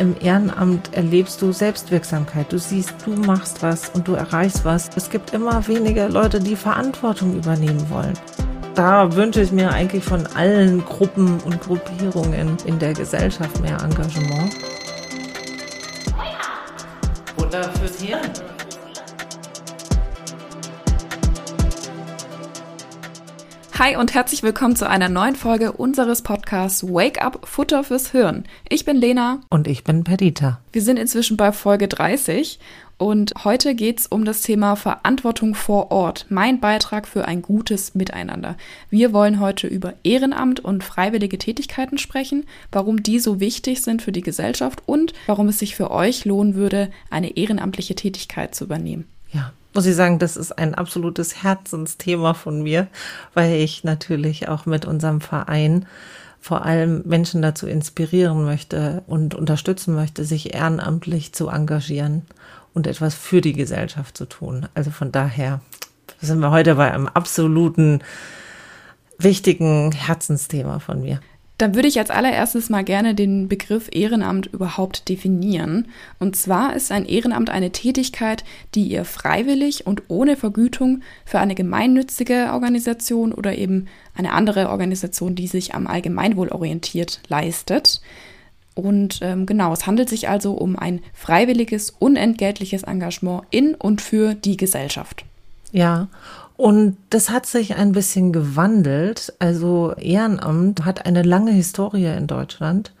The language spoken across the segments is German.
im Ehrenamt erlebst du Selbstwirksamkeit. Du siehst, du machst was und du erreichst was. Es gibt immer weniger Leute, die Verantwortung übernehmen wollen. Da wünsche ich mir eigentlich von allen Gruppen und Gruppierungen in der Gesellschaft mehr Engagement. Wunder fürs Hirn. Hi und herzlich willkommen zu einer neuen Folge unseres Podcasts Wake Up Futter fürs Hirn. Ich bin Lena. Und ich bin Perdita. Wir sind inzwischen bei Folge 30 und heute geht es um das Thema Verantwortung vor Ort. Mein Beitrag für ein gutes Miteinander. Wir wollen heute über Ehrenamt und freiwillige Tätigkeiten sprechen, warum die so wichtig sind für die Gesellschaft und warum es sich für euch lohnen würde, eine ehrenamtliche Tätigkeit zu übernehmen. Ja, muss ich sagen, das ist ein absolutes Herzensthema von mir, weil ich natürlich auch mit unserem Verein vor allem Menschen dazu inspirieren möchte und unterstützen möchte, sich ehrenamtlich zu engagieren und etwas für die Gesellschaft zu tun. Also von daher sind wir heute bei einem absoluten wichtigen Herzensthema von mir. Dann würde ich als allererstes mal gerne den Begriff Ehrenamt überhaupt definieren. Und zwar ist ein Ehrenamt eine Tätigkeit, die ihr freiwillig und ohne Vergütung für eine gemeinnützige Organisation oder eben eine andere Organisation, die sich am Allgemeinwohl orientiert, leistet. Und ähm, genau, es handelt sich also um ein freiwilliges, unentgeltliches Engagement in und für die Gesellschaft. Ja, und das hat sich ein bisschen gewandelt. Also Ehrenamt hat eine lange Historie in Deutschland.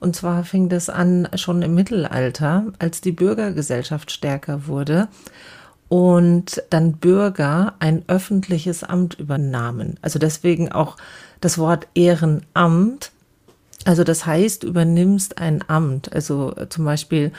Und zwar fing das an schon im Mittelalter, als die Bürgergesellschaft stärker wurde und dann Bürger ein öffentliches Amt übernahmen. Also deswegen auch das Wort Ehrenamt. Also das heißt, übernimmst ein Amt. Also zum Beispiel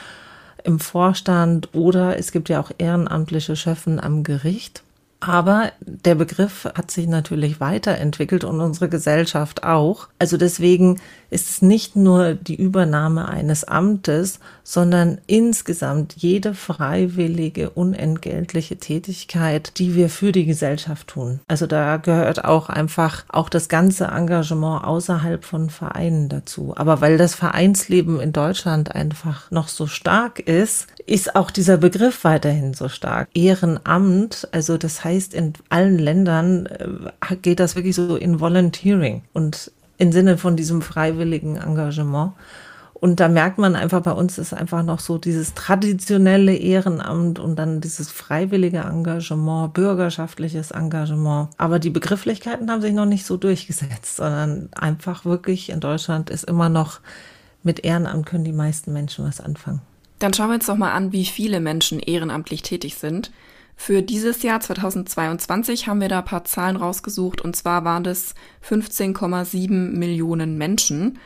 im Vorstand oder es gibt ja auch ehrenamtliche Schöffen am Gericht. Aber der Begriff hat sich natürlich weiterentwickelt und unsere Gesellschaft auch. Also deswegen ist es nicht nur die Übernahme eines Amtes, sondern insgesamt jede freiwillige, unentgeltliche Tätigkeit, die wir für die Gesellschaft tun. Also da gehört auch einfach auch das ganze Engagement außerhalb von Vereinen dazu. Aber weil das Vereinsleben in Deutschland einfach noch so stark ist, ist auch dieser Begriff weiterhin so stark. Ehrenamt, also das heißt, in allen Ländern äh, geht das wirklich so in Volunteering und im Sinne von diesem freiwilligen Engagement. Und da merkt man einfach, bei uns ist einfach noch so dieses traditionelle Ehrenamt und dann dieses freiwillige Engagement, bürgerschaftliches Engagement. Aber die Begrifflichkeiten haben sich noch nicht so durchgesetzt, sondern einfach wirklich in Deutschland ist immer noch mit Ehrenamt können die meisten Menschen was anfangen. Dann schauen wir uns doch mal an, wie viele Menschen ehrenamtlich tätig sind. Für dieses Jahr 2022 haben wir da ein paar Zahlen rausgesucht und zwar waren das 15,7 Millionen Menschen.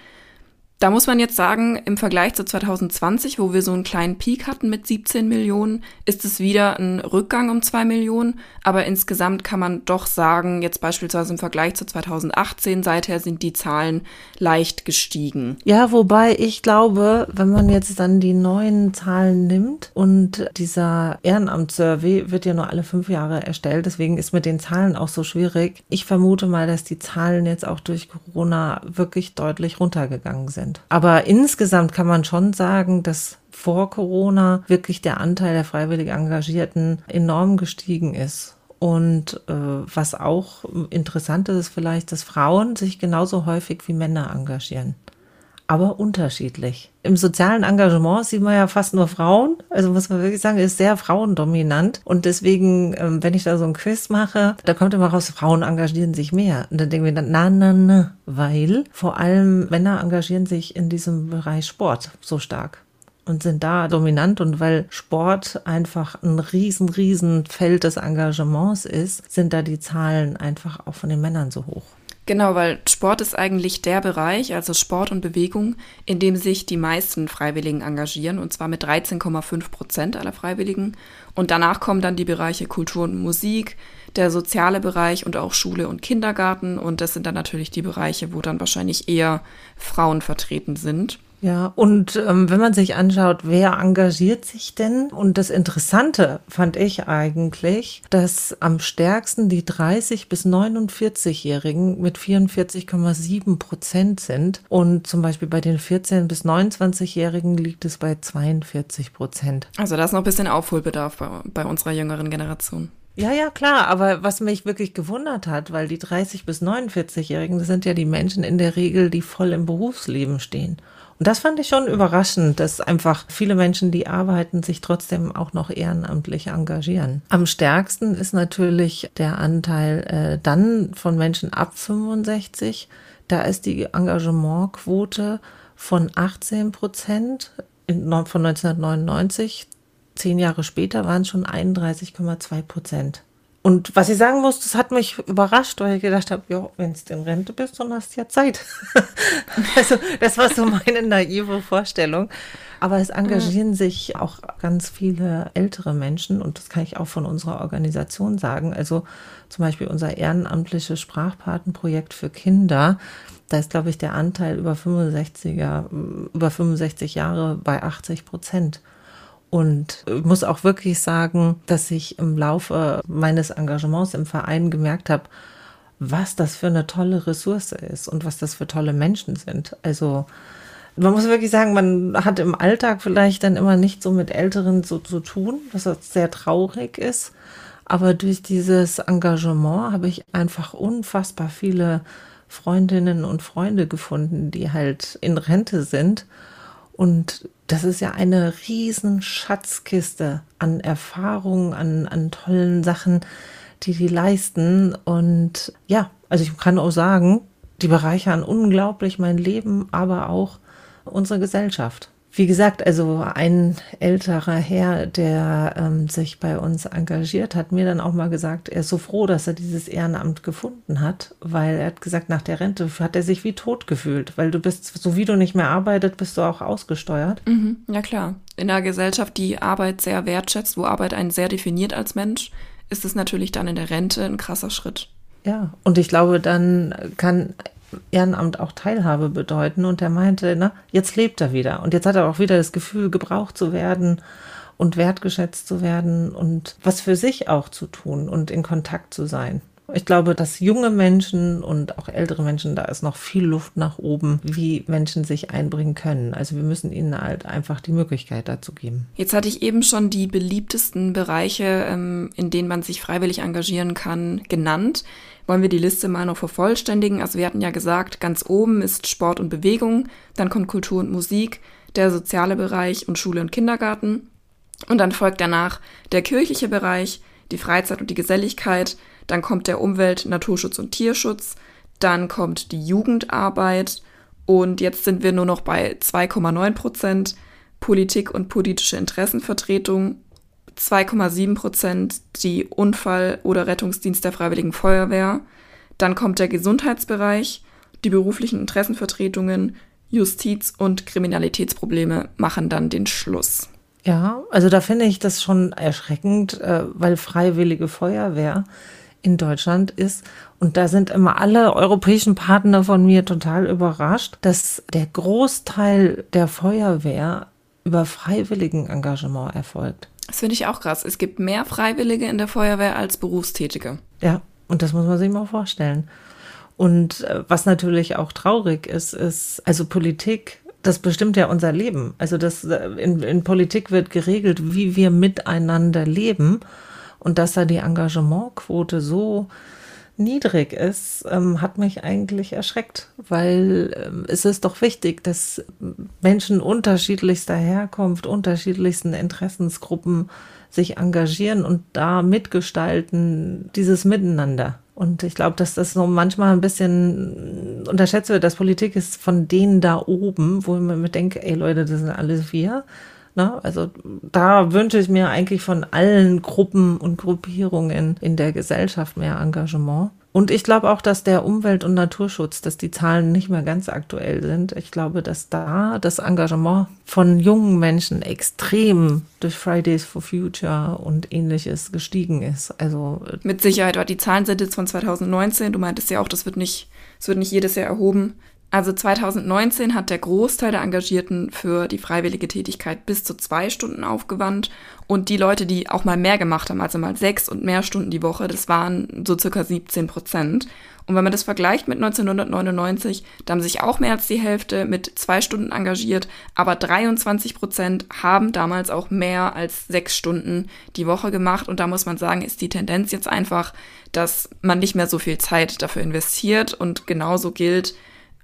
Da muss man jetzt sagen, im Vergleich zu 2020, wo wir so einen kleinen Peak hatten mit 17 Millionen, ist es wieder ein Rückgang um 2 Millionen. Aber insgesamt kann man doch sagen, jetzt beispielsweise im Vergleich zu 2018, seither sind die Zahlen leicht gestiegen. Ja, wobei ich glaube, wenn man jetzt dann die neuen Zahlen nimmt und dieser Ehrenamtssurvey wird ja nur alle fünf Jahre erstellt, deswegen ist mit den Zahlen auch so schwierig. Ich vermute mal, dass die Zahlen jetzt auch durch Corona wirklich deutlich runtergegangen sind sind. Aber insgesamt kann man schon sagen, dass vor Corona wirklich der Anteil der freiwillig Engagierten enorm gestiegen ist. Und äh, was auch interessant ist, ist vielleicht, dass Frauen sich genauso häufig wie Männer engagieren aber unterschiedlich. Im sozialen Engagement sieht man ja fast nur Frauen. Also muss man wirklich sagen, ist sehr frauendominant. Und deswegen, ähm, wenn ich da so ein Quiz mache, da kommt immer raus, Frauen engagieren sich mehr. Und dann denken wir dann, na, na, na, weil vor allem Männer engagieren sich in diesem Bereich Sport so stark und sind da dominant und weil Sport einfach ein riesen, riesen Feld des Engagements ist, sind da die Zahlen einfach auch von den Männern so hoch. Genau, weil Sport ist eigentlich der Bereich, also Sport und Bewegung, in dem sich die meisten Freiwilligen engagieren, und zwar mit 13,5 Prozent aller Freiwilligen. Und danach kommen dann die Bereiche Kultur und Musik, der soziale Bereich und auch Schule und Kindergarten. Und das sind dann natürlich die Bereiche, wo dann wahrscheinlich eher Frauen vertreten sind. Ja, und ähm, wenn man sich anschaut, wer engagiert sich denn? Und das Interessante fand ich eigentlich, dass am stärksten die 30 bis 49-Jährigen mit 44,7 Prozent sind. Und zum Beispiel bei den 14 bis 29-Jährigen liegt es bei 42 Prozent. Also da ist noch ein bisschen Aufholbedarf bei, bei unserer jüngeren Generation. Ja, ja, klar. Aber was mich wirklich gewundert hat, weil die 30 bis 49-Jährigen, das sind ja die Menschen in der Regel, die voll im Berufsleben stehen. Und das fand ich schon überraschend, dass einfach viele Menschen, die arbeiten, sich trotzdem auch noch ehrenamtlich engagieren. Am stärksten ist natürlich der Anteil äh, dann von Menschen ab 65. Da ist die Engagementquote von 18 Prozent von 1999. Zehn Jahre später waren es schon 31,2 Prozent. Und was ich sagen muss, das hat mich überrascht, weil ich gedacht habe, ja, wenn du in Rente bist, dann hast du ja Zeit. also das war so meine naive Vorstellung. Aber es engagieren mhm. sich auch ganz viele ältere Menschen und das kann ich auch von unserer Organisation sagen. Also zum Beispiel unser ehrenamtliches Sprachpatenprojekt für Kinder. Da ist, glaube ich, der Anteil über 65er, über 65 Jahre bei 80 Prozent. Und ich muss auch wirklich sagen, dass ich im Laufe meines Engagements im Verein gemerkt habe, was das für eine tolle Ressource ist und was das für tolle Menschen sind. Also man muss wirklich sagen, man hat im Alltag vielleicht dann immer nicht so mit Älteren so zu tun, was sehr traurig ist. Aber durch dieses Engagement habe ich einfach unfassbar viele Freundinnen und Freunde gefunden, die halt in Rente sind und das ist ja eine riesen Schatzkiste an Erfahrungen, an, an tollen Sachen, die die leisten. Und ja, also ich kann auch sagen, die bereichern unglaublich mein Leben, aber auch unsere Gesellschaft. Wie gesagt, also ein älterer Herr, der ähm, sich bei uns engagiert hat, mir dann auch mal gesagt, er ist so froh, dass er dieses Ehrenamt gefunden hat, weil er hat gesagt, nach der Rente hat er sich wie tot gefühlt, weil du bist, so wie du nicht mehr arbeitet, bist du auch ausgesteuert. Mhm, ja klar. In einer Gesellschaft, die Arbeit sehr wertschätzt, wo Arbeit einen sehr definiert als Mensch, ist es natürlich dann in der Rente ein krasser Schritt. Ja, und ich glaube, dann kann Ehrenamt auch Teilhabe bedeuten. Und er meinte, na, jetzt lebt er wieder. Und jetzt hat er auch wieder das Gefühl, gebraucht zu werden und wertgeschätzt zu werden und was für sich auch zu tun und in Kontakt zu sein. Ich glaube, dass junge Menschen und auch ältere Menschen, da ist noch viel Luft nach oben, wie Menschen sich einbringen können. Also wir müssen ihnen halt einfach die Möglichkeit dazu geben. Jetzt hatte ich eben schon die beliebtesten Bereiche, ähm, in denen man sich freiwillig engagieren kann, genannt. Wollen wir die Liste mal noch vervollständigen? Also wir hatten ja gesagt, ganz oben ist Sport und Bewegung, dann kommt Kultur und Musik, der soziale Bereich und Schule und Kindergarten. Und dann folgt danach der kirchliche Bereich, die Freizeit und die Geselligkeit, dann kommt der Umwelt-, Naturschutz und Tierschutz, dann kommt die Jugendarbeit. Und jetzt sind wir nur noch bei 2,9 Prozent Politik und politische Interessenvertretung, 2,7 Prozent die Unfall- oder Rettungsdienst der Freiwilligen Feuerwehr, dann kommt der Gesundheitsbereich, die beruflichen Interessenvertretungen, Justiz und Kriminalitätsprobleme machen dann den Schluss. Ja, also da finde ich das schon erschreckend, äh, weil Freiwillige Feuerwehr in Deutschland ist. Und da sind immer alle europäischen Partner von mir total überrascht, dass der Großteil der Feuerwehr über freiwilligen Engagement erfolgt. Das finde ich auch krass. Es gibt mehr Freiwillige in der Feuerwehr als Berufstätige. Ja, und das muss man sich mal vorstellen. Und äh, was natürlich auch traurig ist, ist, also Politik, das bestimmt ja unser Leben. Also das äh, in, in Politik wird geregelt, wie wir miteinander leben. Und dass da die Engagementquote so niedrig ist, ähm, hat mich eigentlich erschreckt, weil ähm, es ist doch wichtig, dass Menschen unterschiedlichster Herkunft, unterschiedlichsten Interessensgruppen sich engagieren und da mitgestalten, dieses Miteinander. Und ich glaube, dass das so manchmal ein bisschen unterschätzt wird, dass Politik ist von denen da oben, wo man mir denkt, ey Leute, das sind alles wir. Ne? Also da wünsche ich mir eigentlich von allen Gruppen und Gruppierungen in der Gesellschaft mehr Engagement. Und ich glaube auch, dass der Umwelt- und Naturschutz, dass die Zahlen nicht mehr ganz aktuell sind. Ich glaube, dass da das Engagement von jungen Menschen extrem durch Fridays for Future und ähnliches gestiegen ist. Also mit Sicherheit, aber die Zahlen sind jetzt von 2019. Du meintest ja auch, das wird nicht, es wird nicht jedes Jahr erhoben. Also 2019 hat der Großteil der Engagierten für die freiwillige Tätigkeit bis zu zwei Stunden aufgewandt. Und die Leute, die auch mal mehr gemacht haben, also mal sechs und mehr Stunden die Woche, das waren so circa 17 Prozent. Und wenn man das vergleicht mit 1999, da haben sich auch mehr als die Hälfte mit zwei Stunden engagiert, aber 23 Prozent haben damals auch mehr als sechs Stunden die Woche gemacht. Und da muss man sagen, ist die Tendenz jetzt einfach, dass man nicht mehr so viel Zeit dafür investiert. Und genauso gilt,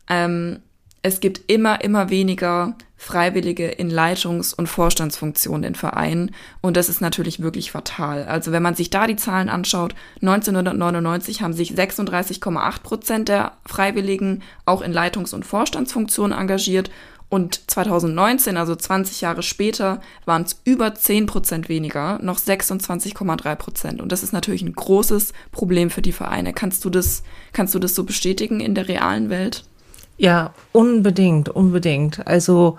ähm, es gibt immer, immer weniger Freiwillige in Leitungs- und Vorstandsfunktionen in Vereinen. Und das ist natürlich wirklich fatal. Also wenn man sich da die Zahlen anschaut, 1999 haben sich 36,8 Prozent der Freiwilligen auch in Leitungs- und Vorstandsfunktionen engagiert. Und 2019, also 20 Jahre später, waren es über 10 Prozent weniger, noch 26,3 Prozent. Und das ist natürlich ein großes Problem für die Vereine. Kannst du das, kannst du das so bestätigen in der realen Welt? Ja, unbedingt, unbedingt. Also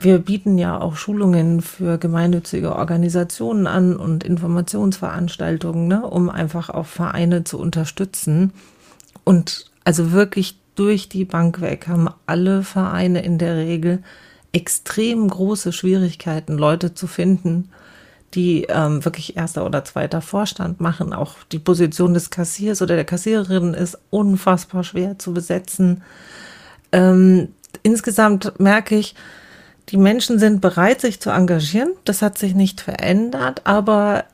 wir bieten ja auch Schulungen für gemeinnützige Organisationen an und Informationsveranstaltungen, ne, um einfach auch Vereine zu unterstützen. Und also wirklich durch die Bank weg haben alle Vereine in der Regel extrem große Schwierigkeiten, Leute zu finden, die ähm, wirklich erster oder zweiter Vorstand machen. Auch die Position des Kassiers oder der Kassiererin ist unfassbar schwer zu besetzen. Ähm, insgesamt merke ich, die Menschen sind bereit, sich zu engagieren. Das hat sich nicht verändert, aber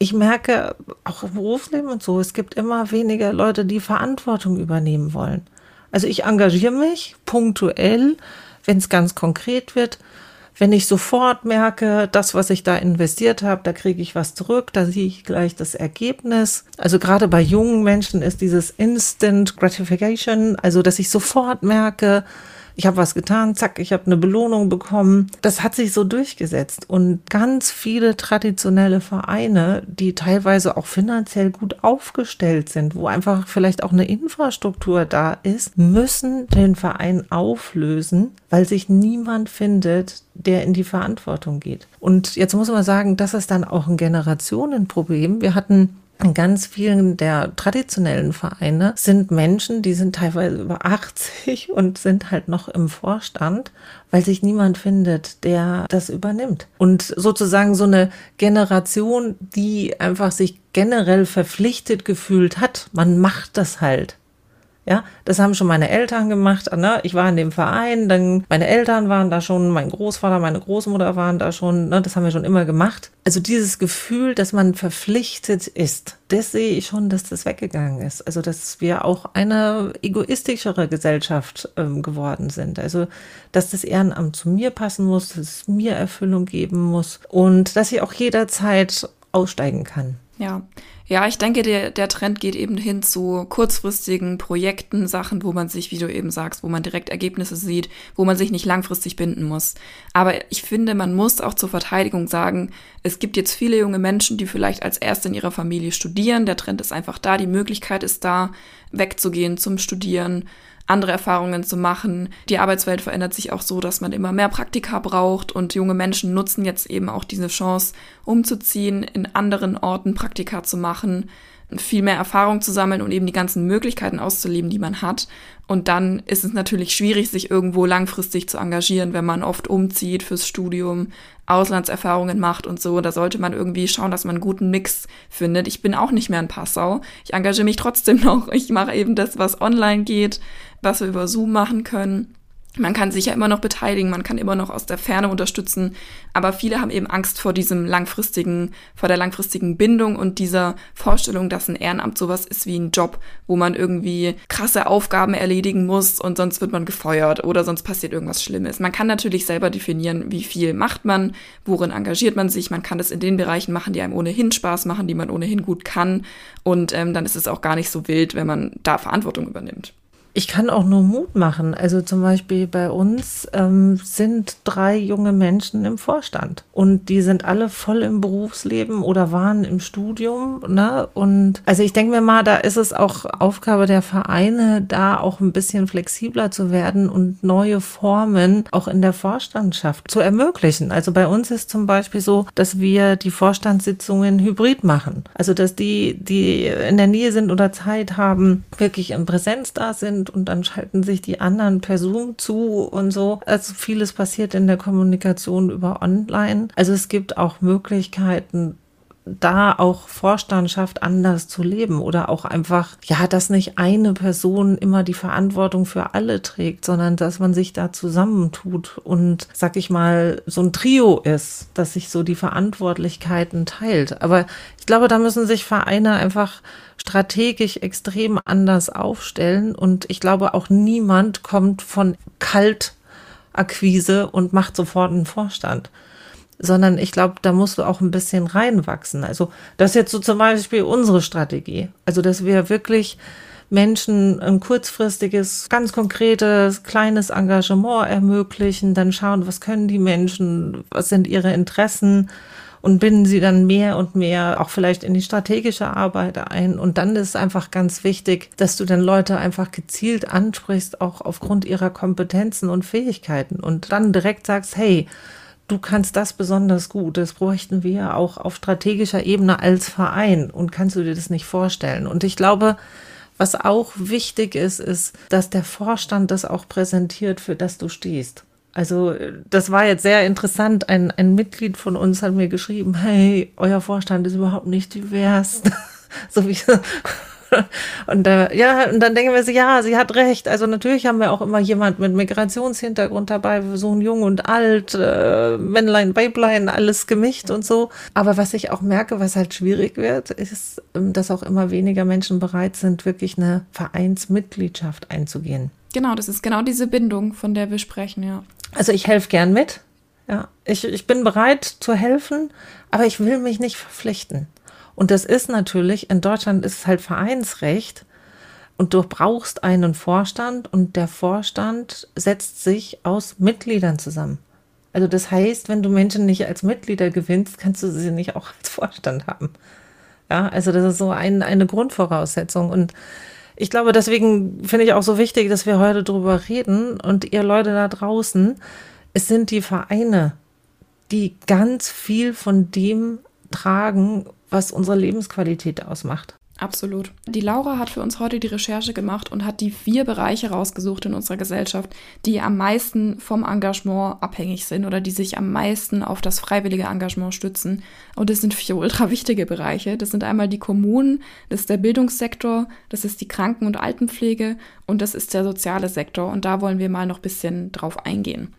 ich merke auch im Berufsleben und so, es gibt immer weniger Leute, die Verantwortung übernehmen wollen. Also ich engagiere mich punktuell, wenn es ganz konkret wird. Wenn ich sofort merke, das, was ich da investiert habe, da kriege ich was zurück, da sehe ich gleich das Ergebnis. Also gerade bei jungen Menschen ist dieses Instant Gratification, also dass ich sofort merke, ich habe was getan, zack, ich habe eine Belohnung bekommen. Das hat sich so durchgesetzt. Und ganz viele traditionelle Vereine, die teilweise auch finanziell gut aufgestellt sind, wo einfach vielleicht auch eine Infrastruktur da ist, müssen den Verein auflösen, weil sich niemand findet, der in die Verantwortung geht. Und jetzt muss man sagen, das ist dann auch ein Generationenproblem. Wir hatten in ganz vielen der traditionellen Vereine sind Menschen, die sind teilweise über 80 und sind halt noch im Vorstand, weil sich niemand findet, der das übernimmt. Und sozusagen so eine Generation, die einfach sich generell verpflichtet gefühlt hat, man macht das halt. Ja, das haben schon meine Eltern gemacht. Ne? Ich war in dem Verein, dann meine Eltern waren da schon, mein Großvater, meine Großmutter waren da schon. Ne? Das haben wir schon immer gemacht. Also dieses Gefühl, dass man verpflichtet ist, das sehe ich schon, dass das weggegangen ist. Also dass wir auch eine egoistischere Gesellschaft ähm, geworden sind. Also dass das Ehrenamt zu mir passen muss, dass es mir Erfüllung geben muss und dass ich auch jederzeit aussteigen kann. Ja, ja, ich denke, der, der Trend geht eben hin zu kurzfristigen Projekten, Sachen, wo man sich, wie du eben sagst, wo man direkt Ergebnisse sieht, wo man sich nicht langfristig binden muss. Aber ich finde, man muss auch zur Verteidigung sagen, es gibt jetzt viele junge Menschen, die vielleicht als Erste in ihrer Familie studieren. Der Trend ist einfach da, die Möglichkeit ist da, wegzugehen zum Studieren andere Erfahrungen zu machen. Die Arbeitswelt verändert sich auch so, dass man immer mehr Praktika braucht und junge Menschen nutzen jetzt eben auch diese Chance, umzuziehen, in anderen Orten Praktika zu machen, viel mehr Erfahrung zu sammeln und eben die ganzen Möglichkeiten auszuleben, die man hat. Und dann ist es natürlich schwierig, sich irgendwo langfristig zu engagieren, wenn man oft umzieht fürs Studium, Auslandserfahrungen macht und so. Da sollte man irgendwie schauen, dass man einen guten Mix findet. Ich bin auch nicht mehr in Passau. Ich engagiere mich trotzdem noch. Ich mache eben das, was online geht, was wir über Zoom machen können. Man kann sich ja immer noch beteiligen, man kann immer noch aus der Ferne unterstützen, aber viele haben eben Angst vor diesem langfristigen, vor der langfristigen Bindung und dieser Vorstellung, dass ein Ehrenamt sowas ist wie ein Job, wo man irgendwie krasse Aufgaben erledigen muss und sonst wird man gefeuert oder sonst passiert irgendwas Schlimmes. Man kann natürlich selber definieren, wie viel macht man, worin engagiert man sich, man kann es in den Bereichen machen, die einem ohnehin Spaß machen, die man ohnehin gut kann und ähm, dann ist es auch gar nicht so wild, wenn man da Verantwortung übernimmt. Ich kann auch nur Mut machen. Also zum Beispiel bei uns ähm, sind drei junge Menschen im Vorstand und die sind alle voll im Berufsleben oder waren im Studium. Ne? Und also ich denke mir mal, da ist es auch Aufgabe der Vereine, da auch ein bisschen flexibler zu werden und neue Formen auch in der Vorstandschaft zu ermöglichen. Also bei uns ist zum Beispiel so, dass wir die Vorstandssitzungen hybrid machen. Also dass die, die in der Nähe sind oder Zeit haben, wirklich in Präsenz da sind Und dann schalten sich die anderen per Zoom zu und so. Also vieles passiert in der Kommunikation über online. Also es gibt auch Möglichkeiten, da auch Vorstandschaft anders zu leben oder auch einfach, ja, dass nicht eine Person immer die Verantwortung für alle trägt, sondern dass man sich da zusammentut und, sag ich mal, so ein Trio ist, dass sich so die Verantwortlichkeiten teilt. Aber ich glaube, da müssen sich Vereine einfach strategisch extrem anders aufstellen und ich glaube auch niemand kommt von Kaltakquise und macht sofort einen Vorstand sondern ich glaube, da musst du auch ein bisschen reinwachsen. Also das ist jetzt so zum Beispiel unsere Strategie. Also dass wir wirklich Menschen ein kurzfristiges, ganz konkretes, kleines Engagement ermöglichen, dann schauen, was können die Menschen, was sind ihre Interessen und binden sie dann mehr und mehr auch vielleicht in die strategische Arbeit ein. Und dann ist einfach ganz wichtig, dass du dann Leute einfach gezielt ansprichst, auch aufgrund ihrer Kompetenzen und Fähigkeiten und dann direkt sagst, hey, du kannst das besonders gut. Das bräuchten wir auch auf strategischer Ebene als Verein. Und kannst du dir das nicht vorstellen? Und ich glaube, was auch wichtig ist, ist, dass der Vorstand das auch präsentiert, für das du stehst. Also das war jetzt sehr interessant. Ein, ein Mitglied von uns hat mir geschrieben, hey, euer Vorstand ist überhaupt nicht divers. so wie und äh, ja, und dann denken wir so, ja, sie hat recht. Also natürlich haben wir auch immer jemand mit Migrationshintergrund dabei, so ein Jung und Alt, äh, Männlein, Weiblein, alles gemischt und so. Aber was ich auch merke, was halt schwierig wird, ist, ähm, dass auch immer weniger Menschen bereit sind, wirklich eine Vereinsmitgliedschaft einzugehen. Genau, das ist genau diese Bindung, von der wir sprechen, ja. Also ich helfe gern mit. Ja, ich, ich bin bereit zu helfen, aber ich will mich nicht verpflichten. Und das ist natürlich, in Deutschland ist es halt Vereinsrecht und du brauchst einen Vorstand und der Vorstand setzt sich aus Mitgliedern zusammen. Also das heißt, wenn du Menschen nicht als Mitglieder gewinnst, kannst du sie nicht auch als Vorstand haben. Ja, also das ist so ein, eine Grundvoraussetzung und ich glaube, deswegen finde ich auch so wichtig, dass wir heute drüber reden und ihr Leute da draußen, es sind die Vereine, die ganz viel von dem tragen, was unsere Lebensqualität ausmacht. Absolut. Die Laura hat für uns heute die Recherche gemacht und hat die vier Bereiche rausgesucht in unserer Gesellschaft, die am meisten vom Engagement abhängig sind oder die sich am meisten auf das freiwillige Engagement stützen. Und das sind vier ultra wichtige Bereiche. Das sind einmal die Kommunen, das ist der Bildungssektor, das ist die Kranken- und Altenpflege und das ist der soziale Sektor. Und da wollen wir mal noch ein bisschen drauf eingehen.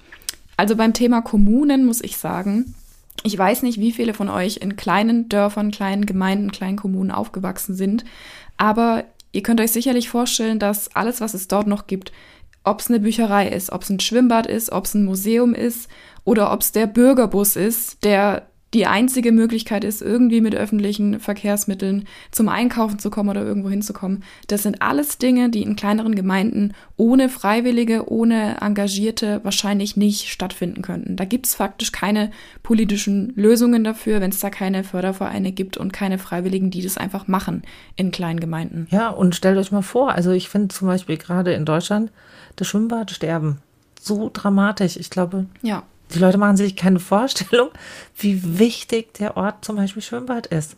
Also beim Thema Kommunen muss ich sagen, ich weiß nicht, wie viele von euch in kleinen Dörfern, kleinen Gemeinden, kleinen Kommunen aufgewachsen sind, aber ihr könnt euch sicherlich vorstellen, dass alles, was es dort noch gibt, ob es eine Bücherei ist, ob es ein Schwimmbad ist, ob es ein Museum ist oder ob es der Bürgerbus ist, der die einzige Möglichkeit ist, irgendwie mit öffentlichen Verkehrsmitteln zum Einkaufen zu kommen oder irgendwo hinzukommen. Das sind alles Dinge, die in kleineren Gemeinden ohne Freiwillige, ohne Engagierte wahrscheinlich nicht stattfinden könnten. Da gibt es faktisch keine politischen Lösungen dafür, wenn es da keine Fördervereine gibt und keine Freiwilligen, die das einfach machen in kleinen Gemeinden. Ja, und stellt euch mal vor, also ich finde zum Beispiel gerade in Deutschland das Schwimmbad sterben. So dramatisch. Ich glaube, ja. Die Leute machen sich keine Vorstellung, wie wichtig der Ort zum Beispiel Schwimmbad ist.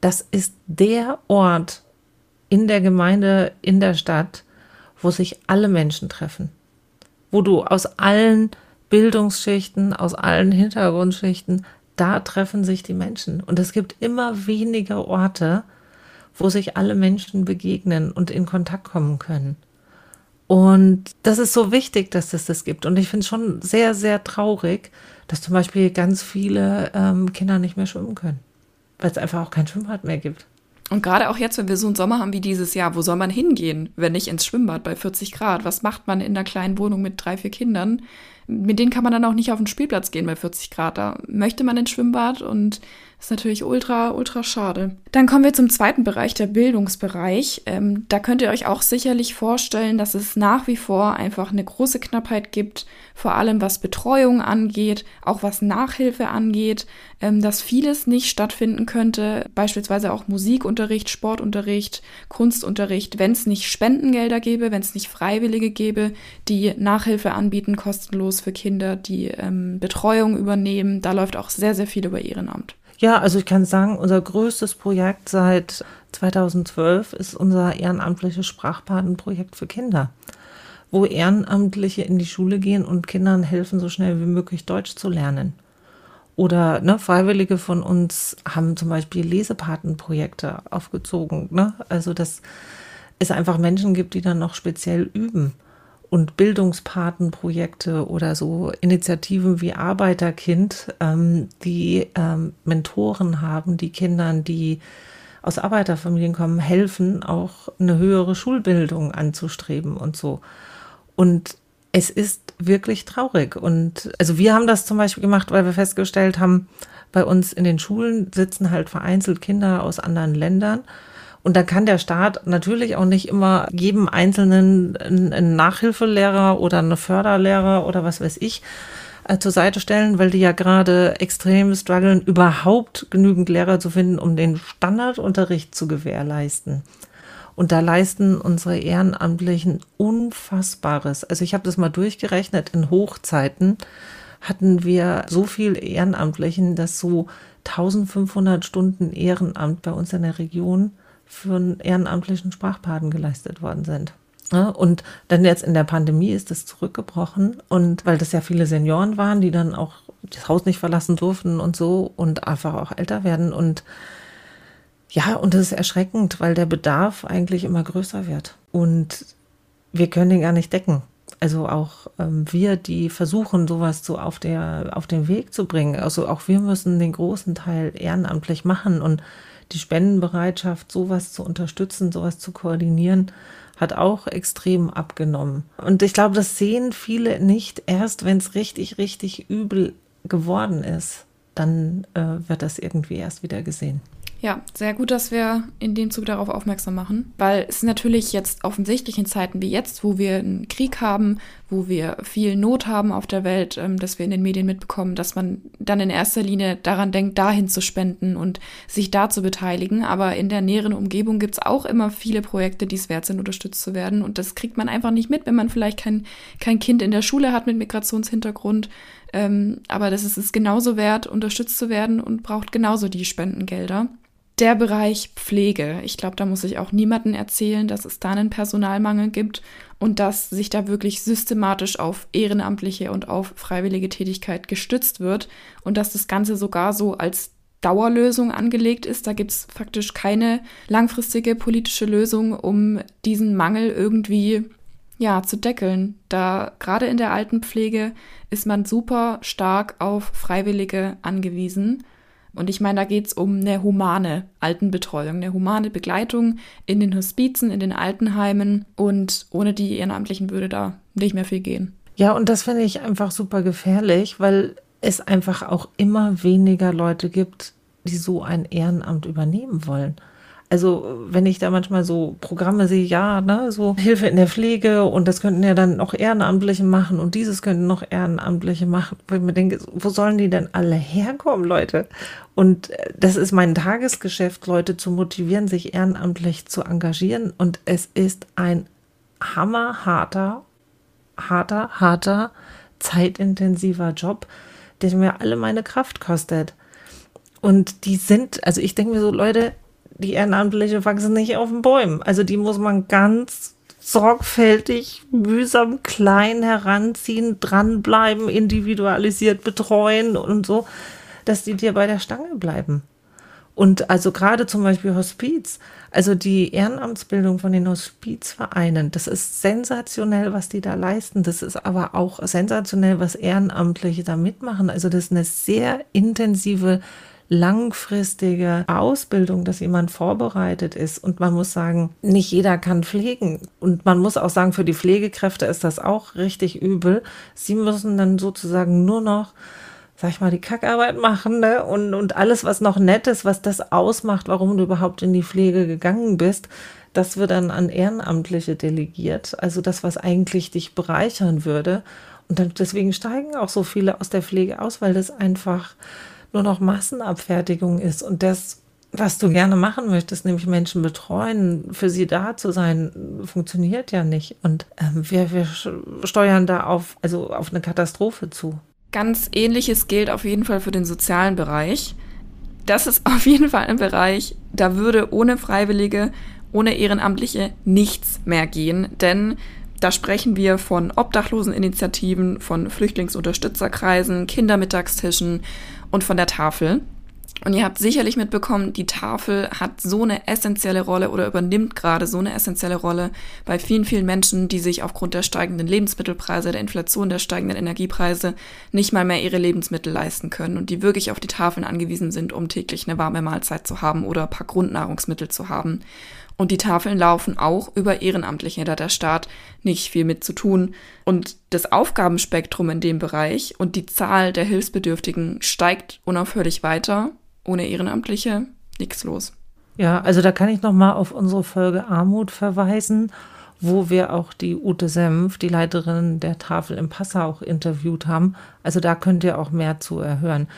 Das ist der Ort in der Gemeinde, in der Stadt, wo sich alle Menschen treffen. Wo du aus allen Bildungsschichten, aus allen Hintergrundschichten, da treffen sich die Menschen. Und es gibt immer weniger Orte, wo sich alle Menschen begegnen und in Kontakt kommen können. Und das ist so wichtig, dass es das gibt. Und ich finde es schon sehr, sehr traurig, dass zum Beispiel ganz viele ähm, Kinder nicht mehr schwimmen können, weil es einfach auch kein Schwimmbad mehr gibt. Und gerade auch jetzt, wenn wir so einen Sommer haben wie dieses Jahr, wo soll man hingehen, wenn nicht ins Schwimmbad bei 40 Grad? Was macht man in einer kleinen Wohnung mit drei, vier Kindern? Mit denen kann man dann auch nicht auf den Spielplatz gehen bei 40 Grad. Da möchte man ins Schwimmbad und ist natürlich ultra, ultra schade. Dann kommen wir zum zweiten Bereich, der Bildungsbereich. Ähm, da könnt ihr euch auch sicherlich vorstellen, dass es nach wie vor einfach eine große Knappheit gibt, vor allem was Betreuung angeht, auch was Nachhilfe angeht, ähm, dass vieles nicht stattfinden könnte, beispielsweise auch Musikunterricht, Sportunterricht, Kunstunterricht, wenn es nicht Spendengelder gäbe, wenn es nicht Freiwillige gäbe, die Nachhilfe anbieten, kostenlos für Kinder, die ähm, Betreuung übernehmen. Da läuft auch sehr, sehr viel über Ehrenamt. Ja, also ich kann sagen, unser größtes Projekt seit 2012 ist unser ehrenamtliches Sprachpatenprojekt für Kinder. wo Ehrenamtliche in die Schule gehen und Kindern helfen, so schnell wie möglich Deutsch zu lernen. Oder ne, Freiwillige von uns haben zum Beispiel Lesepatenprojekte aufgezogen. Ne? Also dass es einfach Menschen gibt, die dann noch speziell üben. Und Bildungspatenprojekte oder so Initiativen wie Arbeiterkind, ähm, die ähm, Mentoren haben, die Kindern, die aus Arbeiterfamilien kommen, helfen, auch eine höhere Schulbildung anzustreben und so. Und es ist wirklich traurig. Und also wir haben das zum Beispiel gemacht, weil wir festgestellt haben, bei uns in den Schulen sitzen halt vereinzelt Kinder aus anderen Ländern. Und da kann der Staat natürlich auch nicht immer jedem Einzelnen einen Nachhilfelehrer oder eine Förderlehrer oder was weiß ich äh, zur Seite stellen, weil die ja gerade extrem strugglen, überhaupt genügend Lehrer zu finden, um den Standardunterricht zu gewährleisten. Und da leisten unsere Ehrenamtlichen Unfassbares. Also ich habe das mal durchgerechnet. In Hochzeiten hatten wir so viel Ehrenamtlichen, dass so 1500 Stunden Ehrenamt bei uns in der Region für einen ehrenamtlichen Sprachpaten geleistet worden sind. und dann jetzt in der Pandemie ist es zurückgebrochen und weil das ja viele Senioren waren, die dann auch das Haus nicht verlassen durften und so und einfach auch älter werden und ja, und das ist erschreckend, weil der Bedarf eigentlich immer größer wird. Und wir können den gar nicht decken. Also auch ähm, wir, die versuchen, sowas so auf, der, auf den Weg zu bringen. Also auch wir müssen den großen Teil ehrenamtlich machen und die Spendenbereitschaft, sowas zu unterstützen, sowas zu koordinieren, hat auch extrem abgenommen. Und ich glaube, das sehen viele nicht erst, wenn es richtig, richtig übel geworden ist. Dann äh, wird das irgendwie erst wieder gesehen. Ja, sehr gut, dass wir in dem Zug darauf aufmerksam machen, weil es natürlich jetzt offensichtlich in Zeiten wie jetzt, wo wir einen Krieg haben, wo wir viel Not haben auf der Welt, ähm, dass wir in den Medien mitbekommen, dass man dann in erster Linie daran denkt, dahin zu spenden und sich da zu beteiligen. Aber in der näheren Umgebung gibt es auch immer viele Projekte, die es wert sind, unterstützt zu werden. Und das kriegt man einfach nicht mit, wenn man vielleicht kein, kein Kind in der Schule hat mit Migrationshintergrund. Ähm, aber das ist es genauso wert, unterstützt zu werden und braucht genauso die Spendengelder. Der Bereich Pflege. Ich glaube, da muss ich auch niemandem erzählen, dass es da einen Personalmangel gibt und dass sich da wirklich systematisch auf ehrenamtliche und auf freiwillige Tätigkeit gestützt wird und dass das Ganze sogar so als Dauerlösung angelegt ist. Da gibt es faktisch keine langfristige politische Lösung, um diesen Mangel irgendwie ja, zu deckeln. Da gerade in der Altenpflege ist man super stark auf Freiwillige angewiesen. Und ich meine, da geht es um eine humane Altenbetreuung, eine humane Begleitung in den Hospizen, in den Altenheimen. Und ohne die Ehrenamtlichen würde da nicht mehr viel gehen. Ja, und das finde ich einfach super gefährlich, weil es einfach auch immer weniger Leute gibt, die so ein Ehrenamt übernehmen wollen. Also wenn ich da manchmal so Programme sehe, ja, ne, so Hilfe in der Pflege und das könnten ja dann noch Ehrenamtliche machen und dieses könnten noch Ehrenamtliche machen, wo ich mir denke, wo sollen die denn alle herkommen, Leute? Und äh, das ist mein Tagesgeschäft, Leute zu motivieren, sich ehrenamtlich zu engagieren und es ist ein hammerharter, harter, harter, zeitintensiver Job, der mir alle meine Kraft kostet. Und die sind, also ich denke mir so, Leute, die Ehrenamtliche wachsen nicht auf den Bäumen. Also die muss man ganz sorgfältig, mühsam, klein heranziehen, dranbleiben, individualisiert betreuen und so, dass die dir bei der Stange bleiben. Und also gerade zum Beispiel Hospiz, also die Ehrenamtsbildung von den Hospizvereinen, das ist sensationell, was die da leisten. Das ist aber auch sensationell, was Ehrenamtliche da mitmachen. Also das ist eine sehr intensive langfristige Ausbildung, dass jemand vorbereitet ist. Und man muss sagen, nicht jeder kann pflegen. Und man muss auch sagen, für die Pflegekräfte ist das auch richtig übel. Sie müssen dann sozusagen nur noch sag ich mal, die Kackarbeit machen, ne? Und, und alles, was noch nett ist, was das ausmacht, warum du überhaupt in die Pflege gegangen bist, das wird dann an Ehrenamtliche delegiert. Also das, was eigentlich dich bereichern würde. Und dann, deswegen steigen auch so viele aus der Pflege aus, weil das einfach nur noch Massenabfertigung ist und das, was du gerne machen möchtest, nämlich Menschen betreuen, für sie da zu sein, funktioniert ja nicht. Und ähm, wir, wir steuern da auf, also auf eine Katastrophe zu. Ganz ähnliches gilt auf jeden Fall für den sozialen Bereich. Das ist auf jeden Fall ein Bereich, da würde ohne Freiwillige, ohne Ehrenamtliche nichts mehr gehen, denn Da sprechen wir von Obdachloseninitiativen, von Flüchtlingsunterstützerkreisen, Kindermittagstischen und von der Tafel. Und ihr habt sicherlich mitbekommen, die Tafel hat so eine essentielle Rolle oder übernimmt gerade so eine essentielle Rolle bei vielen, vielen Menschen, die sich aufgrund der steigenden Lebensmittelpreise, der Inflation, der steigenden Energiepreise nicht mal mehr ihre Lebensmittel leisten können und die wirklich auf die Tafeln angewiesen sind, um täglich eine warme Mahlzeit zu haben oder ein paar Grundnahrungsmittel zu haben. Und die Tafeln laufen auch über Ehrenamtliche. Da der Staat nicht viel mit zu tun. Und das Aufgabenspektrum in dem Bereich und die Zahl der Hilfsbedürftigen steigt unaufhörlich weiter. Ohne Ehrenamtliche nichts los. Ja, also da kann ich noch mal auf unsere Folge Armut verweisen, wo wir auch die Ute Senf, die Leiterin der Tafel im Passau, auch interviewt haben. Also da könnt ihr auch mehr zu erhören.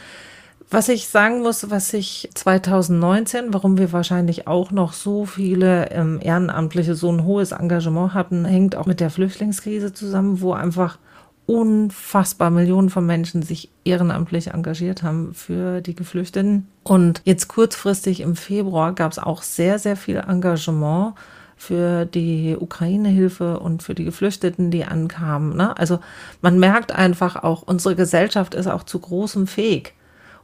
Was ich sagen muss, was ich 2019, warum wir wahrscheinlich auch noch so viele ähm, Ehrenamtliche, so ein hohes Engagement hatten, hängt auch mit der Flüchtlingskrise zusammen, wo einfach unfassbar Millionen von Menschen sich ehrenamtlich engagiert haben für die Geflüchteten. Und jetzt kurzfristig im Februar gab es auch sehr, sehr viel Engagement für die Ukraine-Hilfe und für die Geflüchteten, die ankamen. Ne? Also man merkt einfach auch, unsere Gesellschaft ist auch zu großem fähig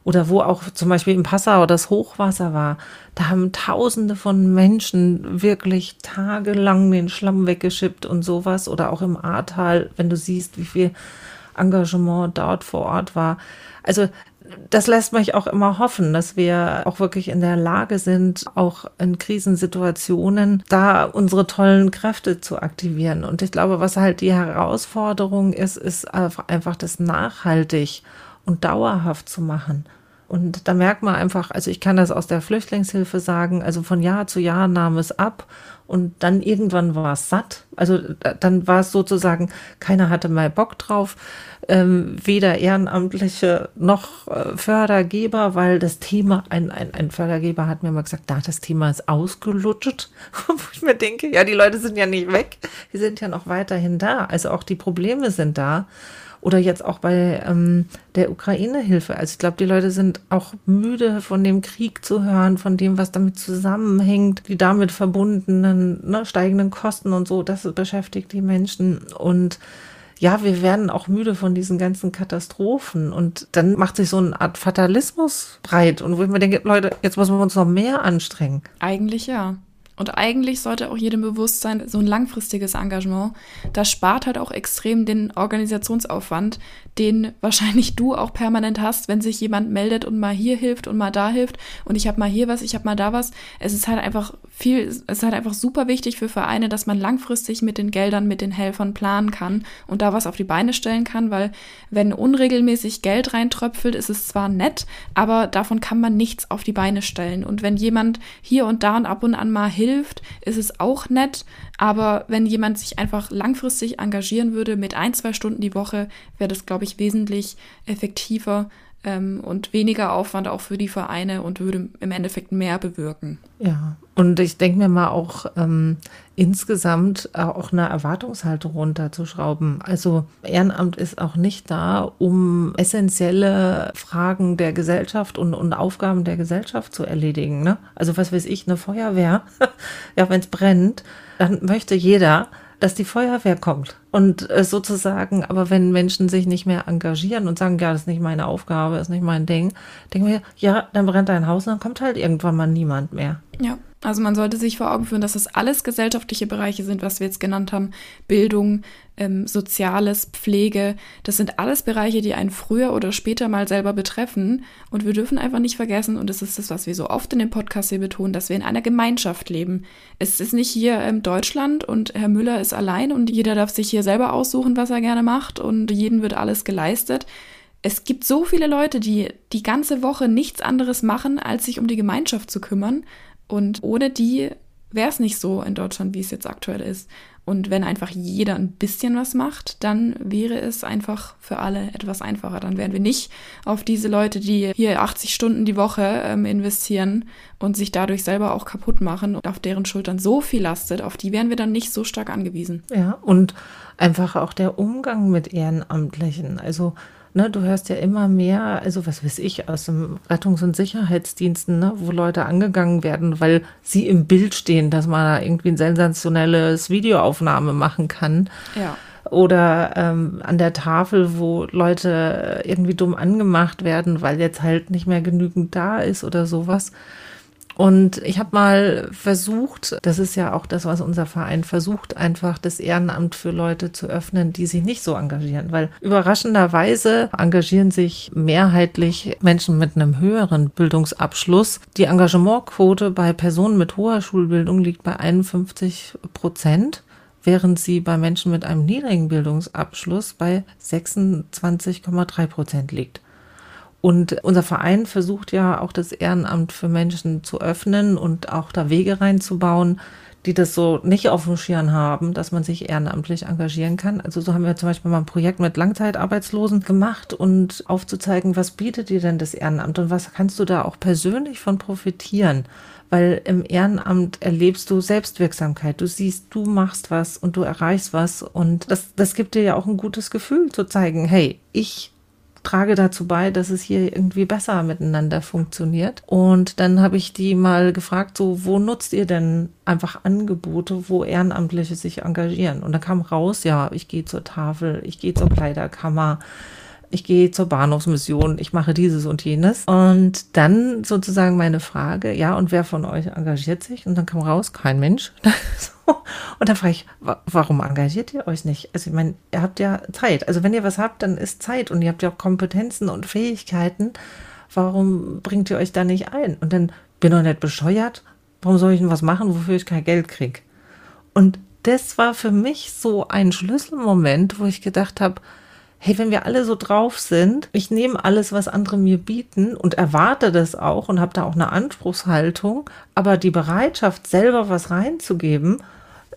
oder wo auch zum Beispiel in Passau das Hochwasser war, da haben Tausende von Menschen wirklich tagelang den Schlamm weggeschippt und sowas. Oder auch im Ahrtal, wenn du siehst, wie viel Engagement dort vor Ort war. Also das lässt mich auch immer hoffen, dass wir auch wirklich in der Lage sind, auch in Krisensituationen da unsere tollen Kräfte zu aktivieren. Und ich glaube, was halt die Herausforderung ist, ist einfach das nachhaltig und dauerhaft zu machen. Und da merkt man einfach, also ich kann das aus der Flüchtlingshilfe sagen, also von Jahr zu Jahr nahm es ab und dann irgendwann war es satt. Also dann war es sozusagen, keiner hatte mal Bock drauf, ähm, weder Ehrenamtliche noch äh, Fördergeber, weil das Thema, ein, ein, ein Fördergeber hat mir mal gesagt, da das Thema ist ausgelutscht. Wo ich mir denke, ja, die Leute sind ja nicht weg, die sind ja noch weiterhin da. Also auch die Probleme sind da. Oder jetzt auch bei ähm, der Ukraine-Hilfe. Also ich glaube, die Leute sind auch müde von dem Krieg zu hören, von dem, was damit zusammenhängt, die damit verbundenen ne, steigenden Kosten und so. Das beschäftigt die Menschen. Und ja, wir werden auch müde von diesen ganzen Katastrophen. Und dann macht sich so eine Art Fatalismus breit. Und wo ich mir denke, Leute, jetzt müssen wir uns noch mehr anstrengen. Eigentlich ja. Und eigentlich sollte auch jedem bewusst sein, so ein langfristiges Engagement, das spart halt auch extrem den Organisationsaufwand, den wahrscheinlich du auch permanent hast, wenn sich jemand meldet und mal hier hilft und mal da hilft und ich habe mal hier was, ich habe mal da was. Es ist halt einfach viel, es ist halt einfach super wichtig für Vereine, dass man langfristig mit den Geldern, mit den Helfern planen kann und da was auf die Beine stellen kann, weil wenn unregelmäßig Geld reintröpfelt, ist es zwar nett, aber davon kann man nichts auf die Beine stellen. Und wenn jemand hier und da und ab und an mal hilft, ist es auch nett. Aber wenn jemand sich einfach langfristig engagieren würde mit ein, zwei Stunden die Woche, wäre das, glaube ich, wesentlich effektiver ähm, und weniger Aufwand auch für die Vereine und würde im Endeffekt mehr bewirken. Ja, und ich denke mir mal auch ähm, insgesamt auch eine Erwartungshaltung runterzuschrauben. Also Ehrenamt ist auch nicht da, um essentielle Fragen der Gesellschaft und, und Aufgaben der Gesellschaft zu erledigen. Ne? Also was weiß ich, eine Feuerwehr, ja, wenn es brennt, dann möchte jeder, dass die Feuerwehr kommt. Und äh, sozusagen, aber wenn Menschen sich nicht mehr engagieren und sagen, ja, das ist nicht meine Aufgabe, ist nicht mein Ding, denken wir, ja, dann brennt dein Haus und dann kommt halt irgendwann mal niemand mehr. Ja. Also man sollte sich vor Augen führen, dass das alles gesellschaftliche Bereiche sind, was wir jetzt genannt haben. Bildung, ähm, Soziales, Pflege. Das sind alles Bereiche, die einen früher oder später mal selber betreffen. Und wir dürfen einfach nicht vergessen, und das ist das, was wir so oft in dem Podcast hier betonen, dass wir in einer Gemeinschaft leben. Es ist nicht hier ähm, Deutschland und Herr Müller ist allein und jeder darf sich hier selber aussuchen, was er gerne macht und jedem wird alles geleistet es gibt so viele Leute, die die ganze Woche nichts anderes machen, als sich um die Gemeinschaft zu kümmern. Und ohne die wäre es nicht so in Deutschland, wie es jetzt aktuell ist. Und wenn einfach jeder ein bisschen was macht, dann wäre es einfach für alle etwas einfacher. Dann wären wir nicht auf diese Leute, die hier 80 Stunden die Woche ähm, investieren und sich dadurch selber auch kaputt machen und auf deren Schultern so viel lastet, auf die wären wir dann nicht so stark angewiesen. Ja, und einfach auch der Umgang mit Ehrenamtlichen. Also Ne, du hörst ja immer mehr, also was weiß ich, aus dem Rettungs- und Sicherheitsdiensten, ne, wo Leute angegangen werden, weil sie im Bild stehen, dass man da irgendwie ein sensationelles Videoaufnahme machen kann. Ja. Oder ähm, an der Tafel, wo Leute irgendwie dumm angemacht werden, weil jetzt halt nicht mehr genügend da ist oder sowas. Und ich habe mal versucht, das ist ja auch das, was unser Verein versucht, einfach das Ehrenamt für Leute zu öffnen, die sich nicht so engagieren. Weil überraschenderweise engagieren sich mehrheitlich Menschen mit einem höheren Bildungsabschluss. Die Engagementquote bei Personen mit hoher Schulbildung liegt bei 51 Prozent während sie bei Menschen mit einem niedrigen Bildungsabschluss bei 26,3 Prozent liegt. Und unser Verein versucht ja auch das Ehrenamt für Menschen zu öffnen und auch da Wege reinzubauen, die das so nicht auf dem Schirm haben, dass man sich ehrenamtlich engagieren kann. Also so haben wir zum Beispiel mal ein Projekt mit Langzeitarbeitslosen gemacht und aufzuzeigen, was bietet dir denn das Ehrenamt und was kannst du da auch persönlich von profitieren. Weil im Ehrenamt erlebst du Selbstwirksamkeit. Du siehst, du machst was und du erreichst was. Und das, das gibt dir ja auch ein gutes Gefühl zu zeigen, hey, ich trage dazu bei, dass es hier irgendwie besser miteinander funktioniert. Und dann habe ich die mal gefragt, so, wo nutzt ihr denn einfach Angebote, wo Ehrenamtliche sich engagieren? Und da kam raus, ja, ich gehe zur Tafel, ich gehe zur Kleiderkammer, ich gehe zur Bahnhofsmission, ich mache dieses und jenes. Und dann sozusagen meine Frage, ja, und wer von euch engagiert sich? Und dann kam raus, kein Mensch. und dann frage ich, warum engagiert ihr euch nicht? Also ich meine, ihr habt ja Zeit. Also wenn ihr was habt, dann ist Zeit und ihr habt ja auch Kompetenzen und Fähigkeiten. Warum bringt ihr euch da nicht ein? Und dann bin ich doch nicht bescheuert. Warum soll ich denn was machen, wofür ich kein Geld kriege? Und das war für mich so ein Schlüsselmoment, wo ich gedacht habe, hey, wenn wir alle so drauf sind, ich nehme alles, was andere mir bieten und erwarte das auch und habe da auch eine Anspruchshaltung, aber die Bereitschaft, selber was reinzugeben,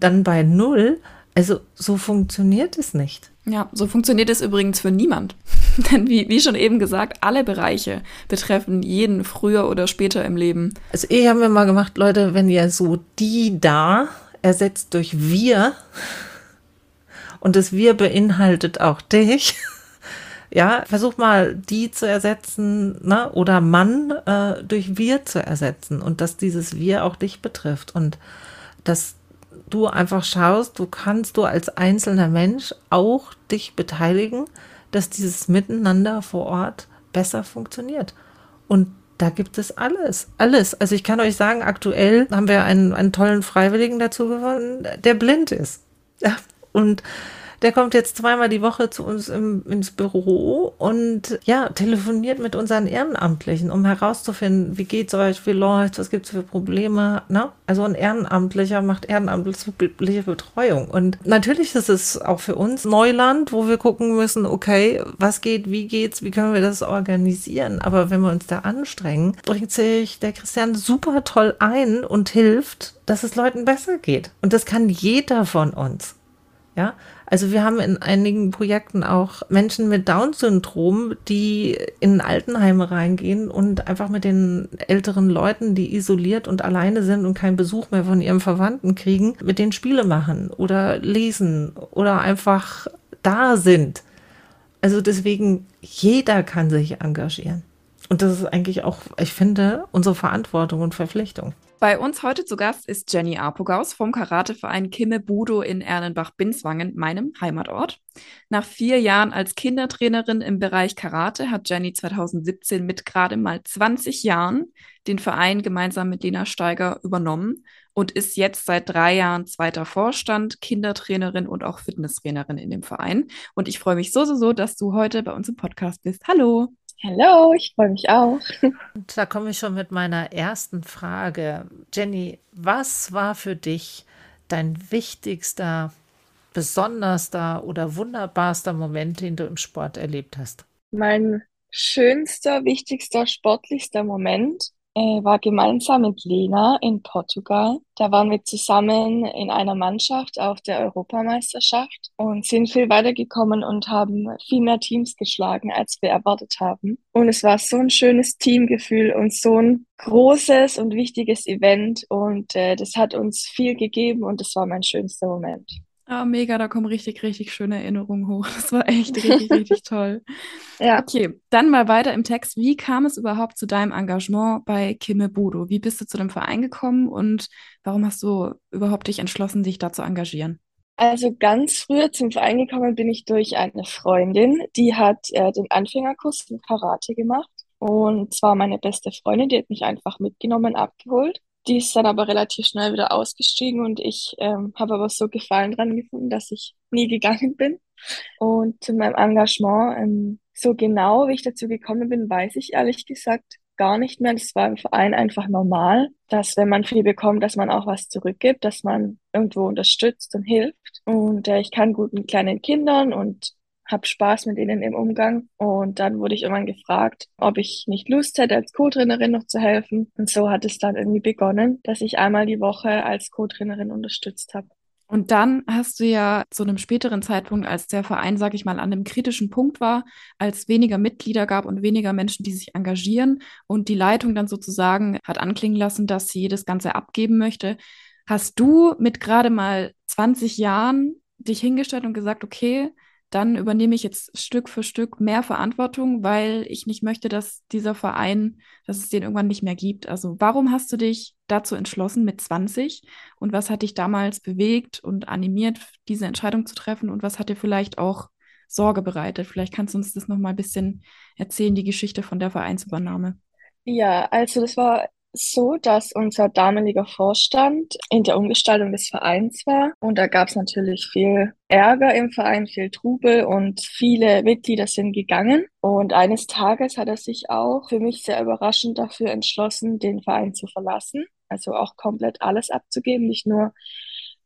dann bei null, also so funktioniert es nicht. Ja, so funktioniert es übrigens für niemand. Denn wie, wie schon eben gesagt, alle Bereiche betreffen jeden früher oder später im Leben. Also ich habe mir mal gemacht, Leute, wenn ihr so die da ersetzt durch wir, und das Wir beinhaltet auch dich. Ja, versuch mal, die zu ersetzen, ne, oder Mann äh, durch wir zu ersetzen und dass dieses Wir auch dich betrifft und dass du einfach schaust, du kannst du als einzelner Mensch auch dich beteiligen, dass dieses Miteinander vor Ort besser funktioniert. Und da gibt es alles, alles. Also ich kann euch sagen, aktuell haben wir einen, einen tollen Freiwilligen dazu gewonnen, der blind ist. Ja, und der kommt jetzt zweimal die Woche zu uns im, ins Büro und ja, telefoniert mit unseren Ehrenamtlichen, um herauszufinden, wie geht's euch, wie läuft's, was gibt's für Probleme. Ne? Also ein Ehrenamtlicher macht ehrenamtliche Betreuung. Und natürlich ist es auch für uns Neuland, wo wir gucken müssen, okay, was geht, wie geht's, wie können wir das organisieren. Aber wenn wir uns da anstrengen, bringt sich der Christian super toll ein und hilft, dass es Leuten besser geht. Und das kann jeder von uns. Ja, also wir haben in einigen Projekten auch Menschen mit Down-Syndrom, die in Altenheime reingehen und einfach mit den älteren Leuten, die isoliert und alleine sind und keinen Besuch mehr von ihrem Verwandten kriegen, mit denen Spiele machen oder lesen oder einfach da sind. Also deswegen, jeder kann sich engagieren. Und das ist eigentlich auch, ich finde, unsere Verantwortung und Verpflichtung. Bei uns heute zu Gast ist Jenny Apogaus vom Karateverein Kimme Budo in Erlenbach-Binswangen, meinem Heimatort. Nach vier Jahren als Kindertrainerin im Bereich Karate hat Jenny 2017 mit gerade mal 20 Jahren den Verein gemeinsam mit Lena Steiger übernommen und ist jetzt seit drei Jahren zweiter Vorstand, Kindertrainerin und auch Fitnesstrainerin in dem Verein. Und ich freue mich so, so, so, dass du heute bei uns im Podcast bist. Hallo! Hallo, ich freue mich auch. Und da komme ich schon mit meiner ersten Frage. Jenny, was war für dich dein wichtigster, besonderster oder wunderbarster Moment, den du im Sport erlebt hast? Mein schönster, wichtigster, sportlichster Moment äh, war gemeinsam mit Lena in Portugal. Da waren wir zusammen in einer Mannschaft auf der Europameisterschaft und sind viel weitergekommen und haben viel mehr Teams geschlagen, als wir erwartet haben. Und es war so ein schönes Teamgefühl und so ein großes und wichtiges Event und äh, das hat uns viel gegeben und das war mein schönster Moment. Ah, mega, da kommen richtig, richtig schöne Erinnerungen hoch. Das war echt richtig, richtig toll. Ja. Okay, dann mal weiter im Text. Wie kam es überhaupt zu deinem Engagement bei Kimme Bodo? Wie bist du zu dem Verein gekommen und warum hast du überhaupt dich entschlossen, dich da zu engagieren? Also ganz früher zum Verein gekommen bin ich durch eine Freundin, die hat äh, den Anfängerkurs im Karate gemacht. Und zwar meine beste Freundin, die hat mich einfach mitgenommen, abgeholt. Die ist dann aber relativ schnell wieder ausgestiegen und ich ähm, habe aber so Gefallen dran gefunden, dass ich nie gegangen bin. Und zu meinem Engagement, ähm, so genau wie ich dazu gekommen bin, weiß ich ehrlich gesagt gar nicht mehr. Das war im Verein einfach normal, dass wenn man viel bekommt, dass man auch was zurückgibt, dass man irgendwo unterstützt und hilft. Und äh, ich kann gut mit kleinen Kindern und habe Spaß mit ihnen im Umgang. Und dann wurde ich irgendwann gefragt, ob ich nicht Lust hätte, als Co-Trainerin noch zu helfen. Und so hat es dann irgendwie begonnen, dass ich einmal die Woche als Co-Trainerin unterstützt habe. Und dann hast du ja zu einem späteren Zeitpunkt, als der Verein, sag ich mal, an einem kritischen Punkt war, als weniger Mitglieder gab und weniger Menschen, die sich engagieren und die Leitung dann sozusagen hat anklingen lassen, dass sie das Ganze abgeben möchte, hast du mit gerade mal 20 Jahren dich hingestellt und gesagt, okay, dann übernehme ich jetzt Stück für Stück mehr Verantwortung, weil ich nicht möchte, dass dieser Verein, dass es den irgendwann nicht mehr gibt. Also warum hast du dich dazu entschlossen mit 20 und was hat dich damals bewegt und animiert, diese Entscheidung zu treffen und was hat dir vielleicht auch Sorge bereitet? Vielleicht kannst du uns das noch mal ein bisschen erzählen, die Geschichte von der Vereinsübernahme. Ja, also das war so, dass unser damaliger Vorstand in der Umgestaltung des Vereins war. Und da gab es natürlich viel Ärger im Verein, viel Trubel und viele Mitglieder sind gegangen. Und eines Tages hat er sich auch für mich sehr überraschend dafür entschlossen, den Verein zu verlassen. Also auch komplett alles abzugeben, nicht nur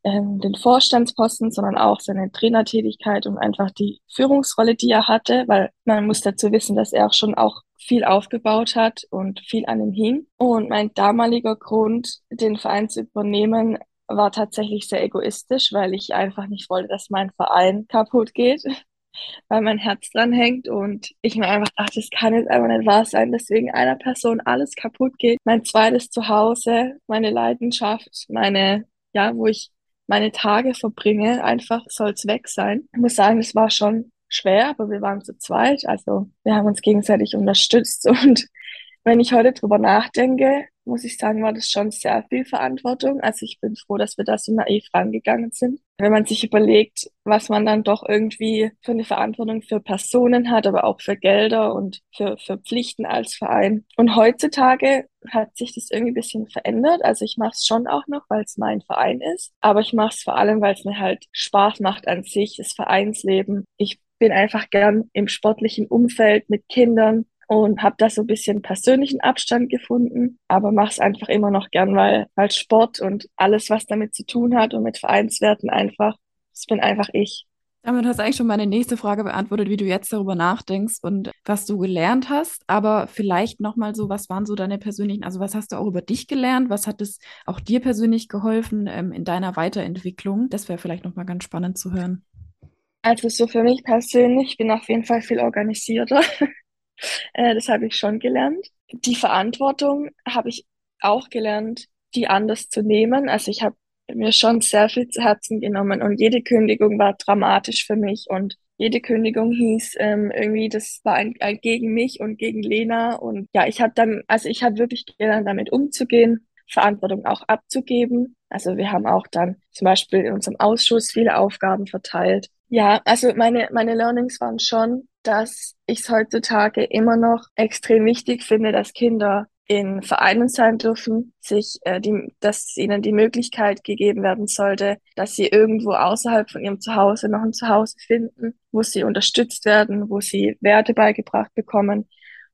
ähm, den Vorstandsposten, sondern auch seine Trainertätigkeit und einfach die Führungsrolle, die er hatte, weil man muss dazu wissen, dass er auch schon auch viel aufgebaut hat und viel an ihm hing. Und mein damaliger Grund, den Verein zu übernehmen, war tatsächlich sehr egoistisch, weil ich einfach nicht wollte, dass mein Verein kaputt geht, weil mein Herz dran hängt und ich mir einfach dachte, das kann jetzt einfach nicht wahr sein, dass wegen einer Person alles kaputt geht. Mein zweites Zuhause, meine Leidenschaft, meine, ja, wo ich meine Tage verbringe, einfach soll es weg sein. Ich muss sagen, es war schon schwer, aber wir waren zu zweit. Also wir haben uns gegenseitig unterstützt. Und wenn ich heute drüber nachdenke, muss ich sagen, war das schon sehr viel Verantwortung. Also ich bin froh, dass wir da so naiv rangegangen sind. Wenn man sich überlegt, was man dann doch irgendwie für eine Verantwortung für Personen hat, aber auch für Gelder und für, für Pflichten als Verein. Und heutzutage hat sich das irgendwie ein bisschen verändert. Also ich mache es schon auch noch, weil es mein Verein ist. Aber ich mache es vor allem, weil es mir halt Spaß macht an sich, das Vereinsleben. Ich bin einfach gern im sportlichen Umfeld mit Kindern und habe da so ein bisschen persönlichen Abstand gefunden, aber mache es einfach immer noch gern, weil, weil Sport und alles, was damit zu tun hat und mit Vereinswerten einfach, das bin einfach ich. Damit hast du eigentlich schon meine nächste Frage beantwortet, wie du jetzt darüber nachdenkst und was du gelernt hast. Aber vielleicht nochmal so, was waren so deine persönlichen, also was hast du auch über dich gelernt? Was hat es auch dir persönlich geholfen ähm, in deiner Weiterentwicklung? Das wäre vielleicht nochmal ganz spannend zu hören. Also so für mich persönlich, ich bin auf jeden Fall viel organisierter. äh, das habe ich schon gelernt. Die Verantwortung habe ich auch gelernt, die anders zu nehmen. Also ich habe mir schon sehr viel zu Herzen genommen und jede Kündigung war dramatisch für mich und jede Kündigung hieß ähm, irgendwie, das war ein, ein gegen mich und gegen Lena und ja, ich habe dann, also ich habe wirklich gelernt, damit umzugehen, Verantwortung auch abzugeben. Also wir haben auch dann zum Beispiel in unserem Ausschuss viele Aufgaben verteilt ja, also meine, meine Learnings waren schon, dass ich es heutzutage immer noch extrem wichtig finde, dass Kinder in Vereinen sein dürfen, sich, äh, die, dass ihnen die Möglichkeit gegeben werden sollte, dass sie irgendwo außerhalb von ihrem Zuhause noch ein Zuhause finden, wo sie unterstützt werden, wo sie Werte beigebracht bekommen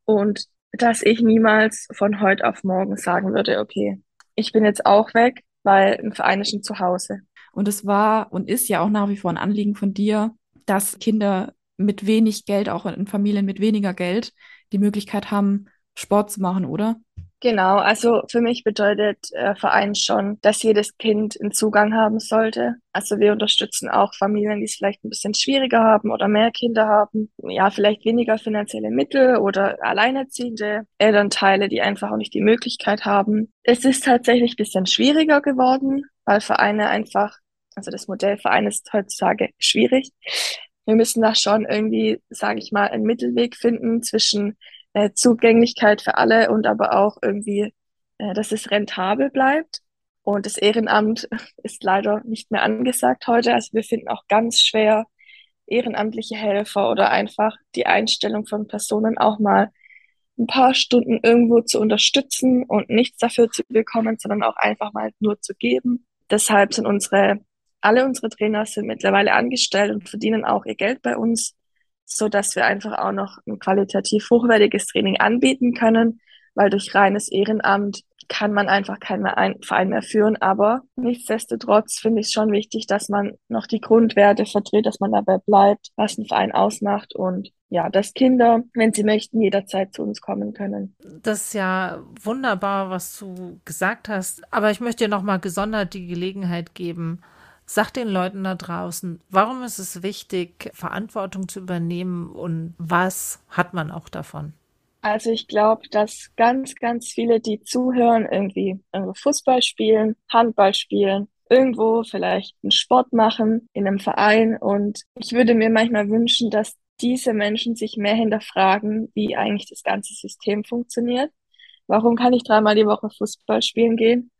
und dass ich niemals von heute auf morgen sagen würde, okay, ich bin jetzt auch weg, weil ein Verein ist ein Zuhause. Und es war und ist ja auch nach wie vor ein Anliegen von dir, dass Kinder mit wenig Geld, auch in Familien mit weniger Geld, die Möglichkeit haben, Sport zu machen, oder? Genau, also für mich bedeutet äh, Verein schon, dass jedes Kind einen Zugang haben sollte. Also wir unterstützen auch Familien, die es vielleicht ein bisschen schwieriger haben oder mehr Kinder haben. Ja, vielleicht weniger finanzielle Mittel oder alleinerziehende Elternteile, die einfach auch nicht die Möglichkeit haben. Es ist tatsächlich ein bisschen schwieriger geworden, weil Vereine einfach also das Modellverein ist heutzutage schwierig. Wir müssen da schon irgendwie, sage ich mal, einen Mittelweg finden zwischen äh, Zugänglichkeit für alle und aber auch irgendwie, äh, dass es rentabel bleibt. Und das Ehrenamt ist leider nicht mehr angesagt heute. Also wir finden auch ganz schwer ehrenamtliche Helfer oder einfach die Einstellung von Personen auch mal ein paar Stunden irgendwo zu unterstützen und nichts dafür zu bekommen, sondern auch einfach mal nur zu geben. Deshalb sind unsere, alle unsere Trainer sind mittlerweile angestellt und verdienen auch ihr Geld bei uns, so dass wir einfach auch noch ein qualitativ hochwertiges Training anbieten können, weil durch reines Ehrenamt kann man einfach keinen Verein mehr führen. Aber nichtsdestotrotz finde ich es schon wichtig, dass man noch die Grundwerte vertritt, dass man dabei bleibt, was ein Verein ausmacht und ja, dass Kinder, wenn sie möchten, jederzeit zu uns kommen können. Das ist ja wunderbar, was du gesagt hast. Aber ich möchte dir nochmal gesondert die Gelegenheit geben, Sag den Leuten da draußen, warum ist es wichtig, Verantwortung zu übernehmen und was hat man auch davon? Also ich glaube, dass ganz, ganz viele, die zuhören, irgendwie Fußball spielen, Handball spielen, irgendwo vielleicht einen Sport machen in einem Verein. Und ich würde mir manchmal wünschen, dass diese Menschen sich mehr hinterfragen, wie eigentlich das ganze System funktioniert. Warum kann ich dreimal die Woche Fußball spielen gehen?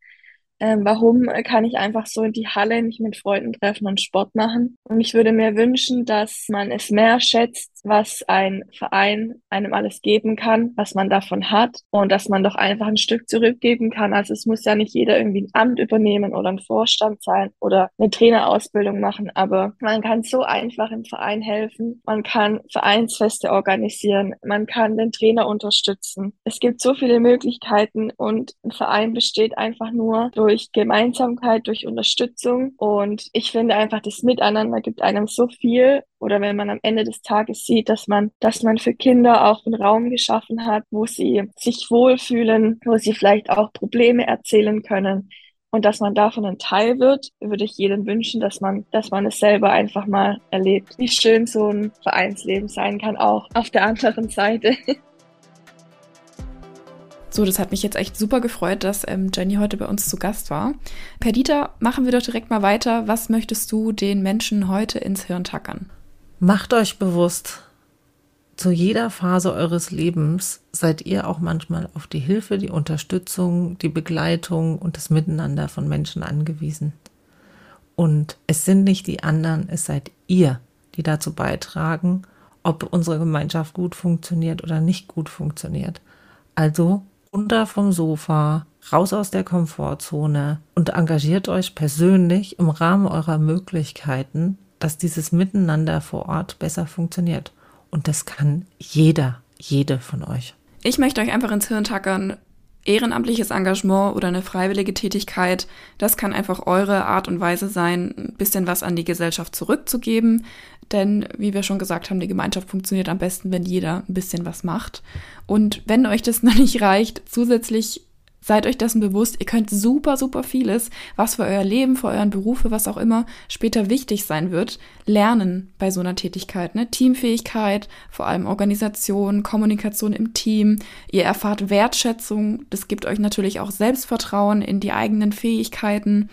Ähm, warum kann ich einfach so in die Halle nicht mit Freunden treffen und Sport machen? Und ich würde mir wünschen, dass man es mehr schätzt, was ein Verein einem alles geben kann, was man davon hat und dass man doch einfach ein Stück zurückgeben kann. Also es muss ja nicht jeder irgendwie ein Amt übernehmen oder ein Vorstand sein oder eine Trainerausbildung machen, aber man kann so einfach im Verein helfen. Man kann Vereinsfeste organisieren. Man kann den Trainer unterstützen. Es gibt so viele Möglichkeiten und ein Verein besteht einfach nur durch Gemeinsamkeit, durch Unterstützung. Und ich finde einfach, das Miteinander gibt einem so viel. Oder wenn man am Ende des Tages sieht, dass man, dass man für Kinder auch einen Raum geschaffen hat, wo sie sich wohlfühlen, wo sie vielleicht auch Probleme erzählen können. Und dass man davon ein Teil wird, würde ich jedem wünschen, dass man, dass man es selber einfach mal erlebt, wie schön so ein Vereinsleben sein kann, auch auf der anderen Seite. So, das hat mich jetzt echt super gefreut, dass ähm, Jenny heute bei uns zu Gast war. Perdita, machen wir doch direkt mal weiter. Was möchtest du den Menschen heute ins Hirn tackern? Macht euch bewusst, zu jeder Phase eures Lebens seid ihr auch manchmal auf die Hilfe, die Unterstützung, die Begleitung und das Miteinander von Menschen angewiesen. Und es sind nicht die anderen, es seid ihr, die dazu beitragen, ob unsere Gemeinschaft gut funktioniert oder nicht gut funktioniert. Also runter vom Sofa, raus aus der Komfortzone und engagiert euch persönlich im Rahmen eurer Möglichkeiten, dass dieses Miteinander vor Ort besser funktioniert. Und das kann jeder, jede von euch. Ich möchte euch einfach ins Hirn tackern, ehrenamtliches Engagement oder eine freiwillige Tätigkeit, das kann einfach eure Art und Weise sein, ein bisschen was an die Gesellschaft zurückzugeben. Denn, wie wir schon gesagt haben, die Gemeinschaft funktioniert am besten, wenn jeder ein bisschen was macht. Und wenn euch das noch nicht reicht, zusätzlich Seid euch dessen bewusst, ihr könnt super, super vieles, was für euer Leben, für euren Beruf, für was auch immer später wichtig sein wird, lernen bei so einer Tätigkeit. Ne? Teamfähigkeit, vor allem Organisation, Kommunikation im Team. Ihr erfahrt Wertschätzung. Das gibt euch natürlich auch Selbstvertrauen in die eigenen Fähigkeiten.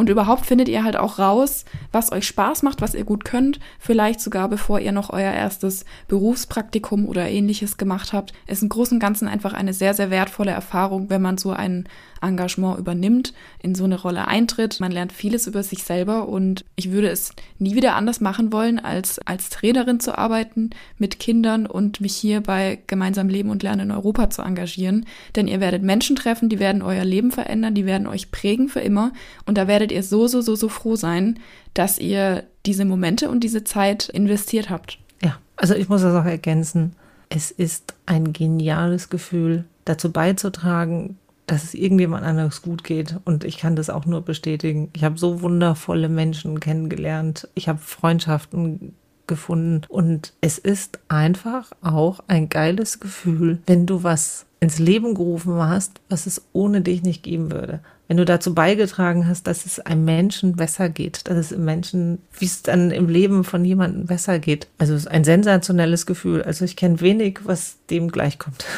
Und überhaupt findet ihr halt auch raus, was euch Spaß macht, was ihr gut könnt. Vielleicht sogar bevor ihr noch euer erstes Berufspraktikum oder ähnliches gemacht habt. Ist im Großen und Ganzen einfach eine sehr, sehr wertvolle Erfahrung, wenn man so ein Engagement übernimmt, in so eine Rolle eintritt. Man lernt vieles über sich selber und ich würde es nie wieder anders machen wollen, als als Trainerin zu arbeiten mit Kindern und mich hier bei Gemeinsam Leben und Lernen in Europa zu engagieren. Denn ihr werdet Menschen treffen, die werden euer Leben verändern, die werden euch prägen für immer und da werdet ihr so, so, so, so froh sein, dass ihr diese Momente und diese Zeit investiert habt. Ja, also ich muss das auch ergänzen. Es ist ein geniales Gefühl, dazu beizutragen, dass es irgendjemand anderes gut geht. Und ich kann das auch nur bestätigen. Ich habe so wundervolle Menschen kennengelernt. Ich habe Freundschaften gefunden. Und es ist einfach auch ein geiles Gefühl, wenn du was ins Leben gerufen hast, was es ohne dich nicht geben würde wenn du dazu beigetragen hast, dass es einem Menschen besser geht, dass es im Menschen, wie es dann im Leben von jemandem besser geht. Also es ist ein sensationelles Gefühl. Also ich kenne wenig, was dem gleichkommt.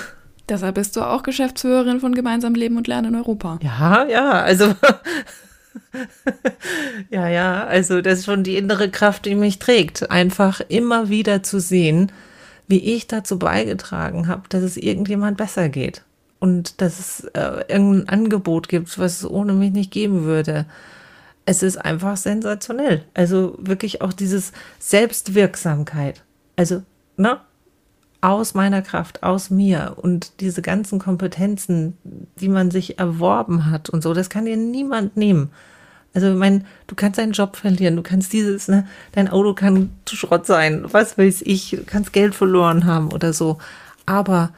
Deshalb bist du auch Geschäftsführerin von Gemeinsam Leben und Lernen in Europa. Ja, ja, also ja, ja, also das ist schon die innere Kraft, die mich trägt. Einfach immer wieder zu sehen, wie ich dazu beigetragen habe, dass es irgendjemand besser geht. Und dass es äh, irgendein Angebot gibt, was es ohne mich nicht geben würde. Es ist einfach sensationell. Also wirklich auch dieses Selbstwirksamkeit. Also, ne? Aus meiner Kraft, aus mir und diese ganzen Kompetenzen, die man sich erworben hat und so, das kann dir niemand nehmen. Also, ich meine, du kannst deinen Job verlieren, du kannst dieses, ne, dein Auto kann zu Schrott sein, was weiß ich, du kannst Geld verloren haben oder so. Aber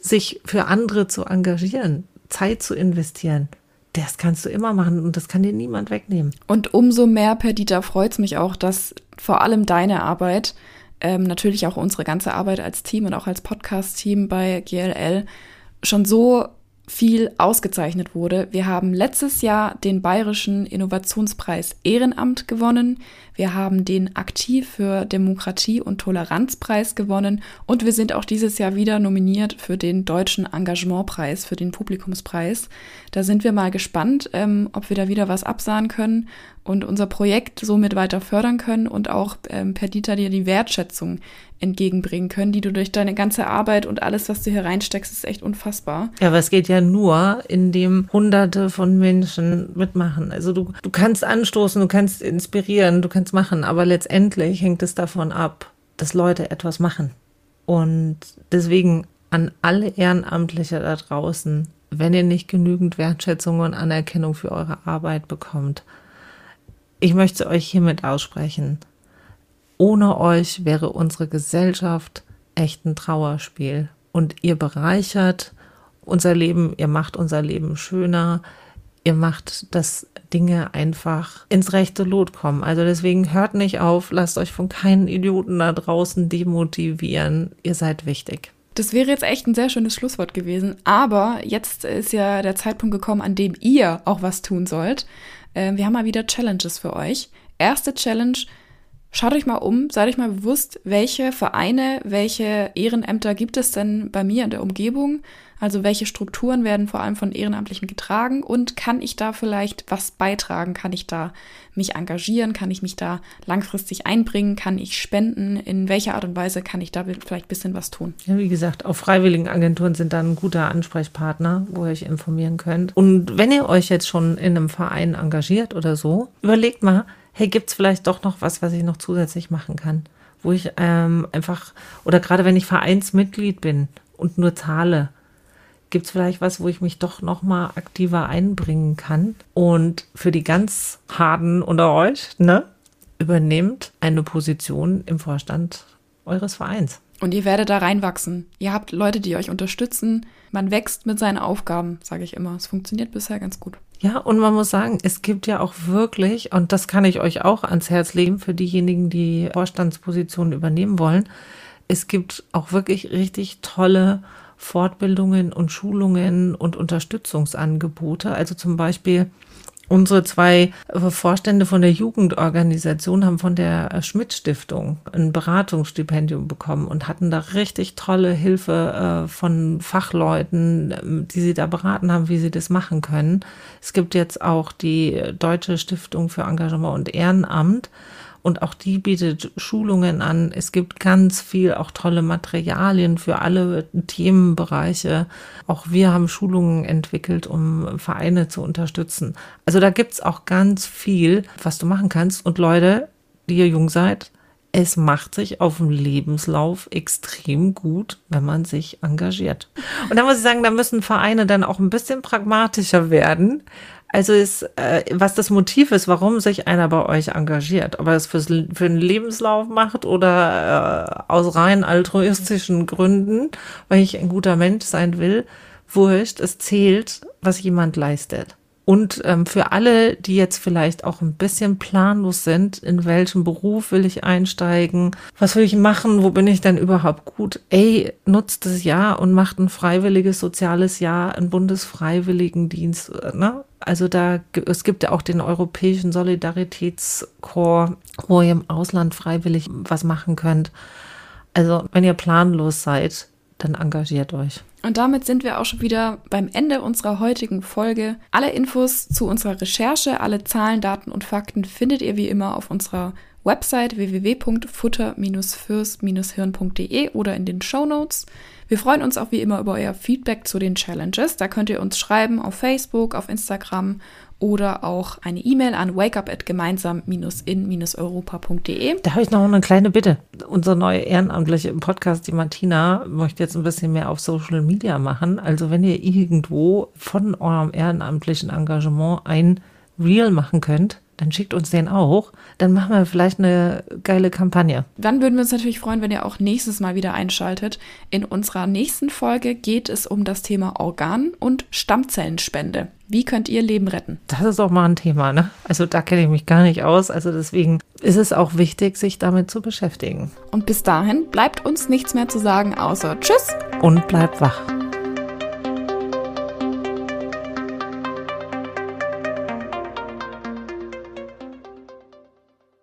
sich für andere zu engagieren, Zeit zu investieren, das kannst du immer machen und das kann dir niemand wegnehmen. Und umso mehr, Perdita, freut es mich auch, dass vor allem deine Arbeit, ähm, natürlich auch unsere ganze Arbeit als Team und auch als Podcast-Team bei GLL schon so viel ausgezeichnet wurde. Wir haben letztes Jahr den Bayerischen Innovationspreis Ehrenamt gewonnen. Wir haben den Aktiv für Demokratie und Toleranzpreis gewonnen und wir sind auch dieses Jahr wieder nominiert für den Deutschen Engagementpreis, für den Publikumspreis. Da sind wir mal gespannt, ähm, ob wir da wieder was absahen können und unser Projekt somit weiter fördern können und auch ähm, per Dieter dir die Wertschätzung entgegenbringen können, die du durch deine ganze Arbeit und alles, was du hier reinsteckst, ist echt unfassbar. Ja, aber es geht ja nur, indem hunderte von Menschen mitmachen. Also du, du kannst anstoßen, du kannst inspirieren, du kannst machen, aber letztendlich hängt es davon ab, dass Leute etwas machen. Und deswegen an alle Ehrenamtliche da draußen, wenn ihr nicht genügend Wertschätzung und Anerkennung für eure Arbeit bekommt, ich möchte euch hiermit aussprechen, ohne euch wäre unsere Gesellschaft echt ein Trauerspiel. Und ihr bereichert unser Leben, ihr macht unser Leben schöner, ihr macht, dass Dinge einfach ins rechte Lot kommen. Also deswegen hört nicht auf, lasst euch von keinen Idioten da draußen demotivieren. Ihr seid wichtig. Das wäre jetzt echt ein sehr schönes Schlusswort gewesen. Aber jetzt ist ja der Zeitpunkt gekommen, an dem ihr auch was tun sollt. Ähm, wir haben mal wieder Challenges für euch. Erste Challenge, Schaut euch mal um, seid euch mal bewusst, welche Vereine, welche Ehrenämter gibt es denn bei mir in der Umgebung? Also welche Strukturen werden vor allem von Ehrenamtlichen getragen und kann ich da vielleicht was beitragen? Kann ich da mich engagieren? Kann ich mich da langfristig einbringen? Kann ich spenden? In welcher Art und Weise kann ich da vielleicht ein bisschen was tun? Ja, wie gesagt, auch Freiwilligenagenturen sind dann ein guter Ansprechpartner, wo ihr euch informieren könnt. Und wenn ihr euch jetzt schon in einem Verein engagiert oder so, überlegt mal, hey, gibt es vielleicht doch noch was, was ich noch zusätzlich machen kann? Wo ich ähm, einfach, oder gerade wenn ich Vereinsmitglied bin und nur zahle, gibt es vielleicht was, wo ich mich doch noch mal aktiver einbringen kann? Und für die ganz Harten unter euch, ne, übernehmt eine Position im Vorstand eures Vereins. Und ihr werdet da reinwachsen. Ihr habt Leute, die euch unterstützen. Man wächst mit seinen Aufgaben, sage ich immer. Es funktioniert bisher ganz gut. Ja, und man muss sagen, es gibt ja auch wirklich, und das kann ich euch auch ans Herz legen für diejenigen, die Vorstandspositionen übernehmen wollen, es gibt auch wirklich richtig tolle Fortbildungen und Schulungen und Unterstützungsangebote. Also zum Beispiel Unsere zwei Vorstände von der Jugendorganisation haben von der Schmidt-Stiftung ein Beratungsstipendium bekommen und hatten da richtig tolle Hilfe äh, von Fachleuten, ähm, die sie da beraten haben, wie sie das machen können. Es gibt jetzt auch die Deutsche Stiftung für Engagement und Ehrenamt und auch die bietet Schulungen an. Es gibt ganz viel, auch tolle Materialien für alle Themenbereiche. Auch wir haben Schulungen entwickelt, um Vereine zu unterstützen. Also da gibt's auch ganz viel, was du machen kannst. Und Leute, die ihr jung seid, es macht sich auf dem Lebenslauf extrem gut, wenn man sich engagiert. Und da muss ich sagen, da müssen Vereine dann auch ein bisschen pragmatischer werden. Also ist, äh, was das Motiv ist, warum sich einer bei euch engagiert, ob er es fürs, für einen Lebenslauf macht oder äh, aus rein altruistischen Gründen, weil ich ein guter Mensch sein will, wurscht, es zählt, was jemand leistet. Und ähm, für alle, die jetzt vielleicht auch ein bisschen planlos sind, in welchem Beruf will ich einsteigen, was will ich machen, wo bin ich denn überhaupt gut? Ey, nutzt das Jahr und macht ein freiwilliges soziales Jahr, einen Bundesfreiwilligendienst. Ne? Also da, es gibt ja auch den Europäischen Solidaritätskorps, wo ihr im Ausland freiwillig was machen könnt. Also wenn ihr planlos seid, dann engagiert euch. Und damit sind wir auch schon wieder beim Ende unserer heutigen Folge. Alle Infos zu unserer Recherche, alle Zahlen, Daten und Fakten findet ihr wie immer auf unserer Website www.futter-fürs-hirn.de oder in den Show Notes. Wir freuen uns auch wie immer über euer Feedback zu den Challenges. Da könnt ihr uns schreiben auf Facebook, auf Instagram oder auch eine E-Mail an wakeup@gemeinsam-in-europa.de. Da habe ich noch eine kleine Bitte. Unsere neue Ehrenamtliche im Podcast, die Martina, möchte jetzt ein bisschen mehr auf Social Media machen. Also wenn ihr irgendwo von eurem ehrenamtlichen Engagement ein Reel machen könnt, dann schickt uns den auch. Dann machen wir vielleicht eine geile Kampagne. Dann würden wir uns natürlich freuen, wenn ihr auch nächstes Mal wieder einschaltet. In unserer nächsten Folge geht es um das Thema Organ- und Stammzellenspende. Wie könnt ihr Leben retten? Das ist auch mal ein Thema, ne? Also da kenne ich mich gar nicht aus. Also deswegen ist es auch wichtig, sich damit zu beschäftigen. Und bis dahin bleibt uns nichts mehr zu sagen, außer Tschüss und bleibt wach.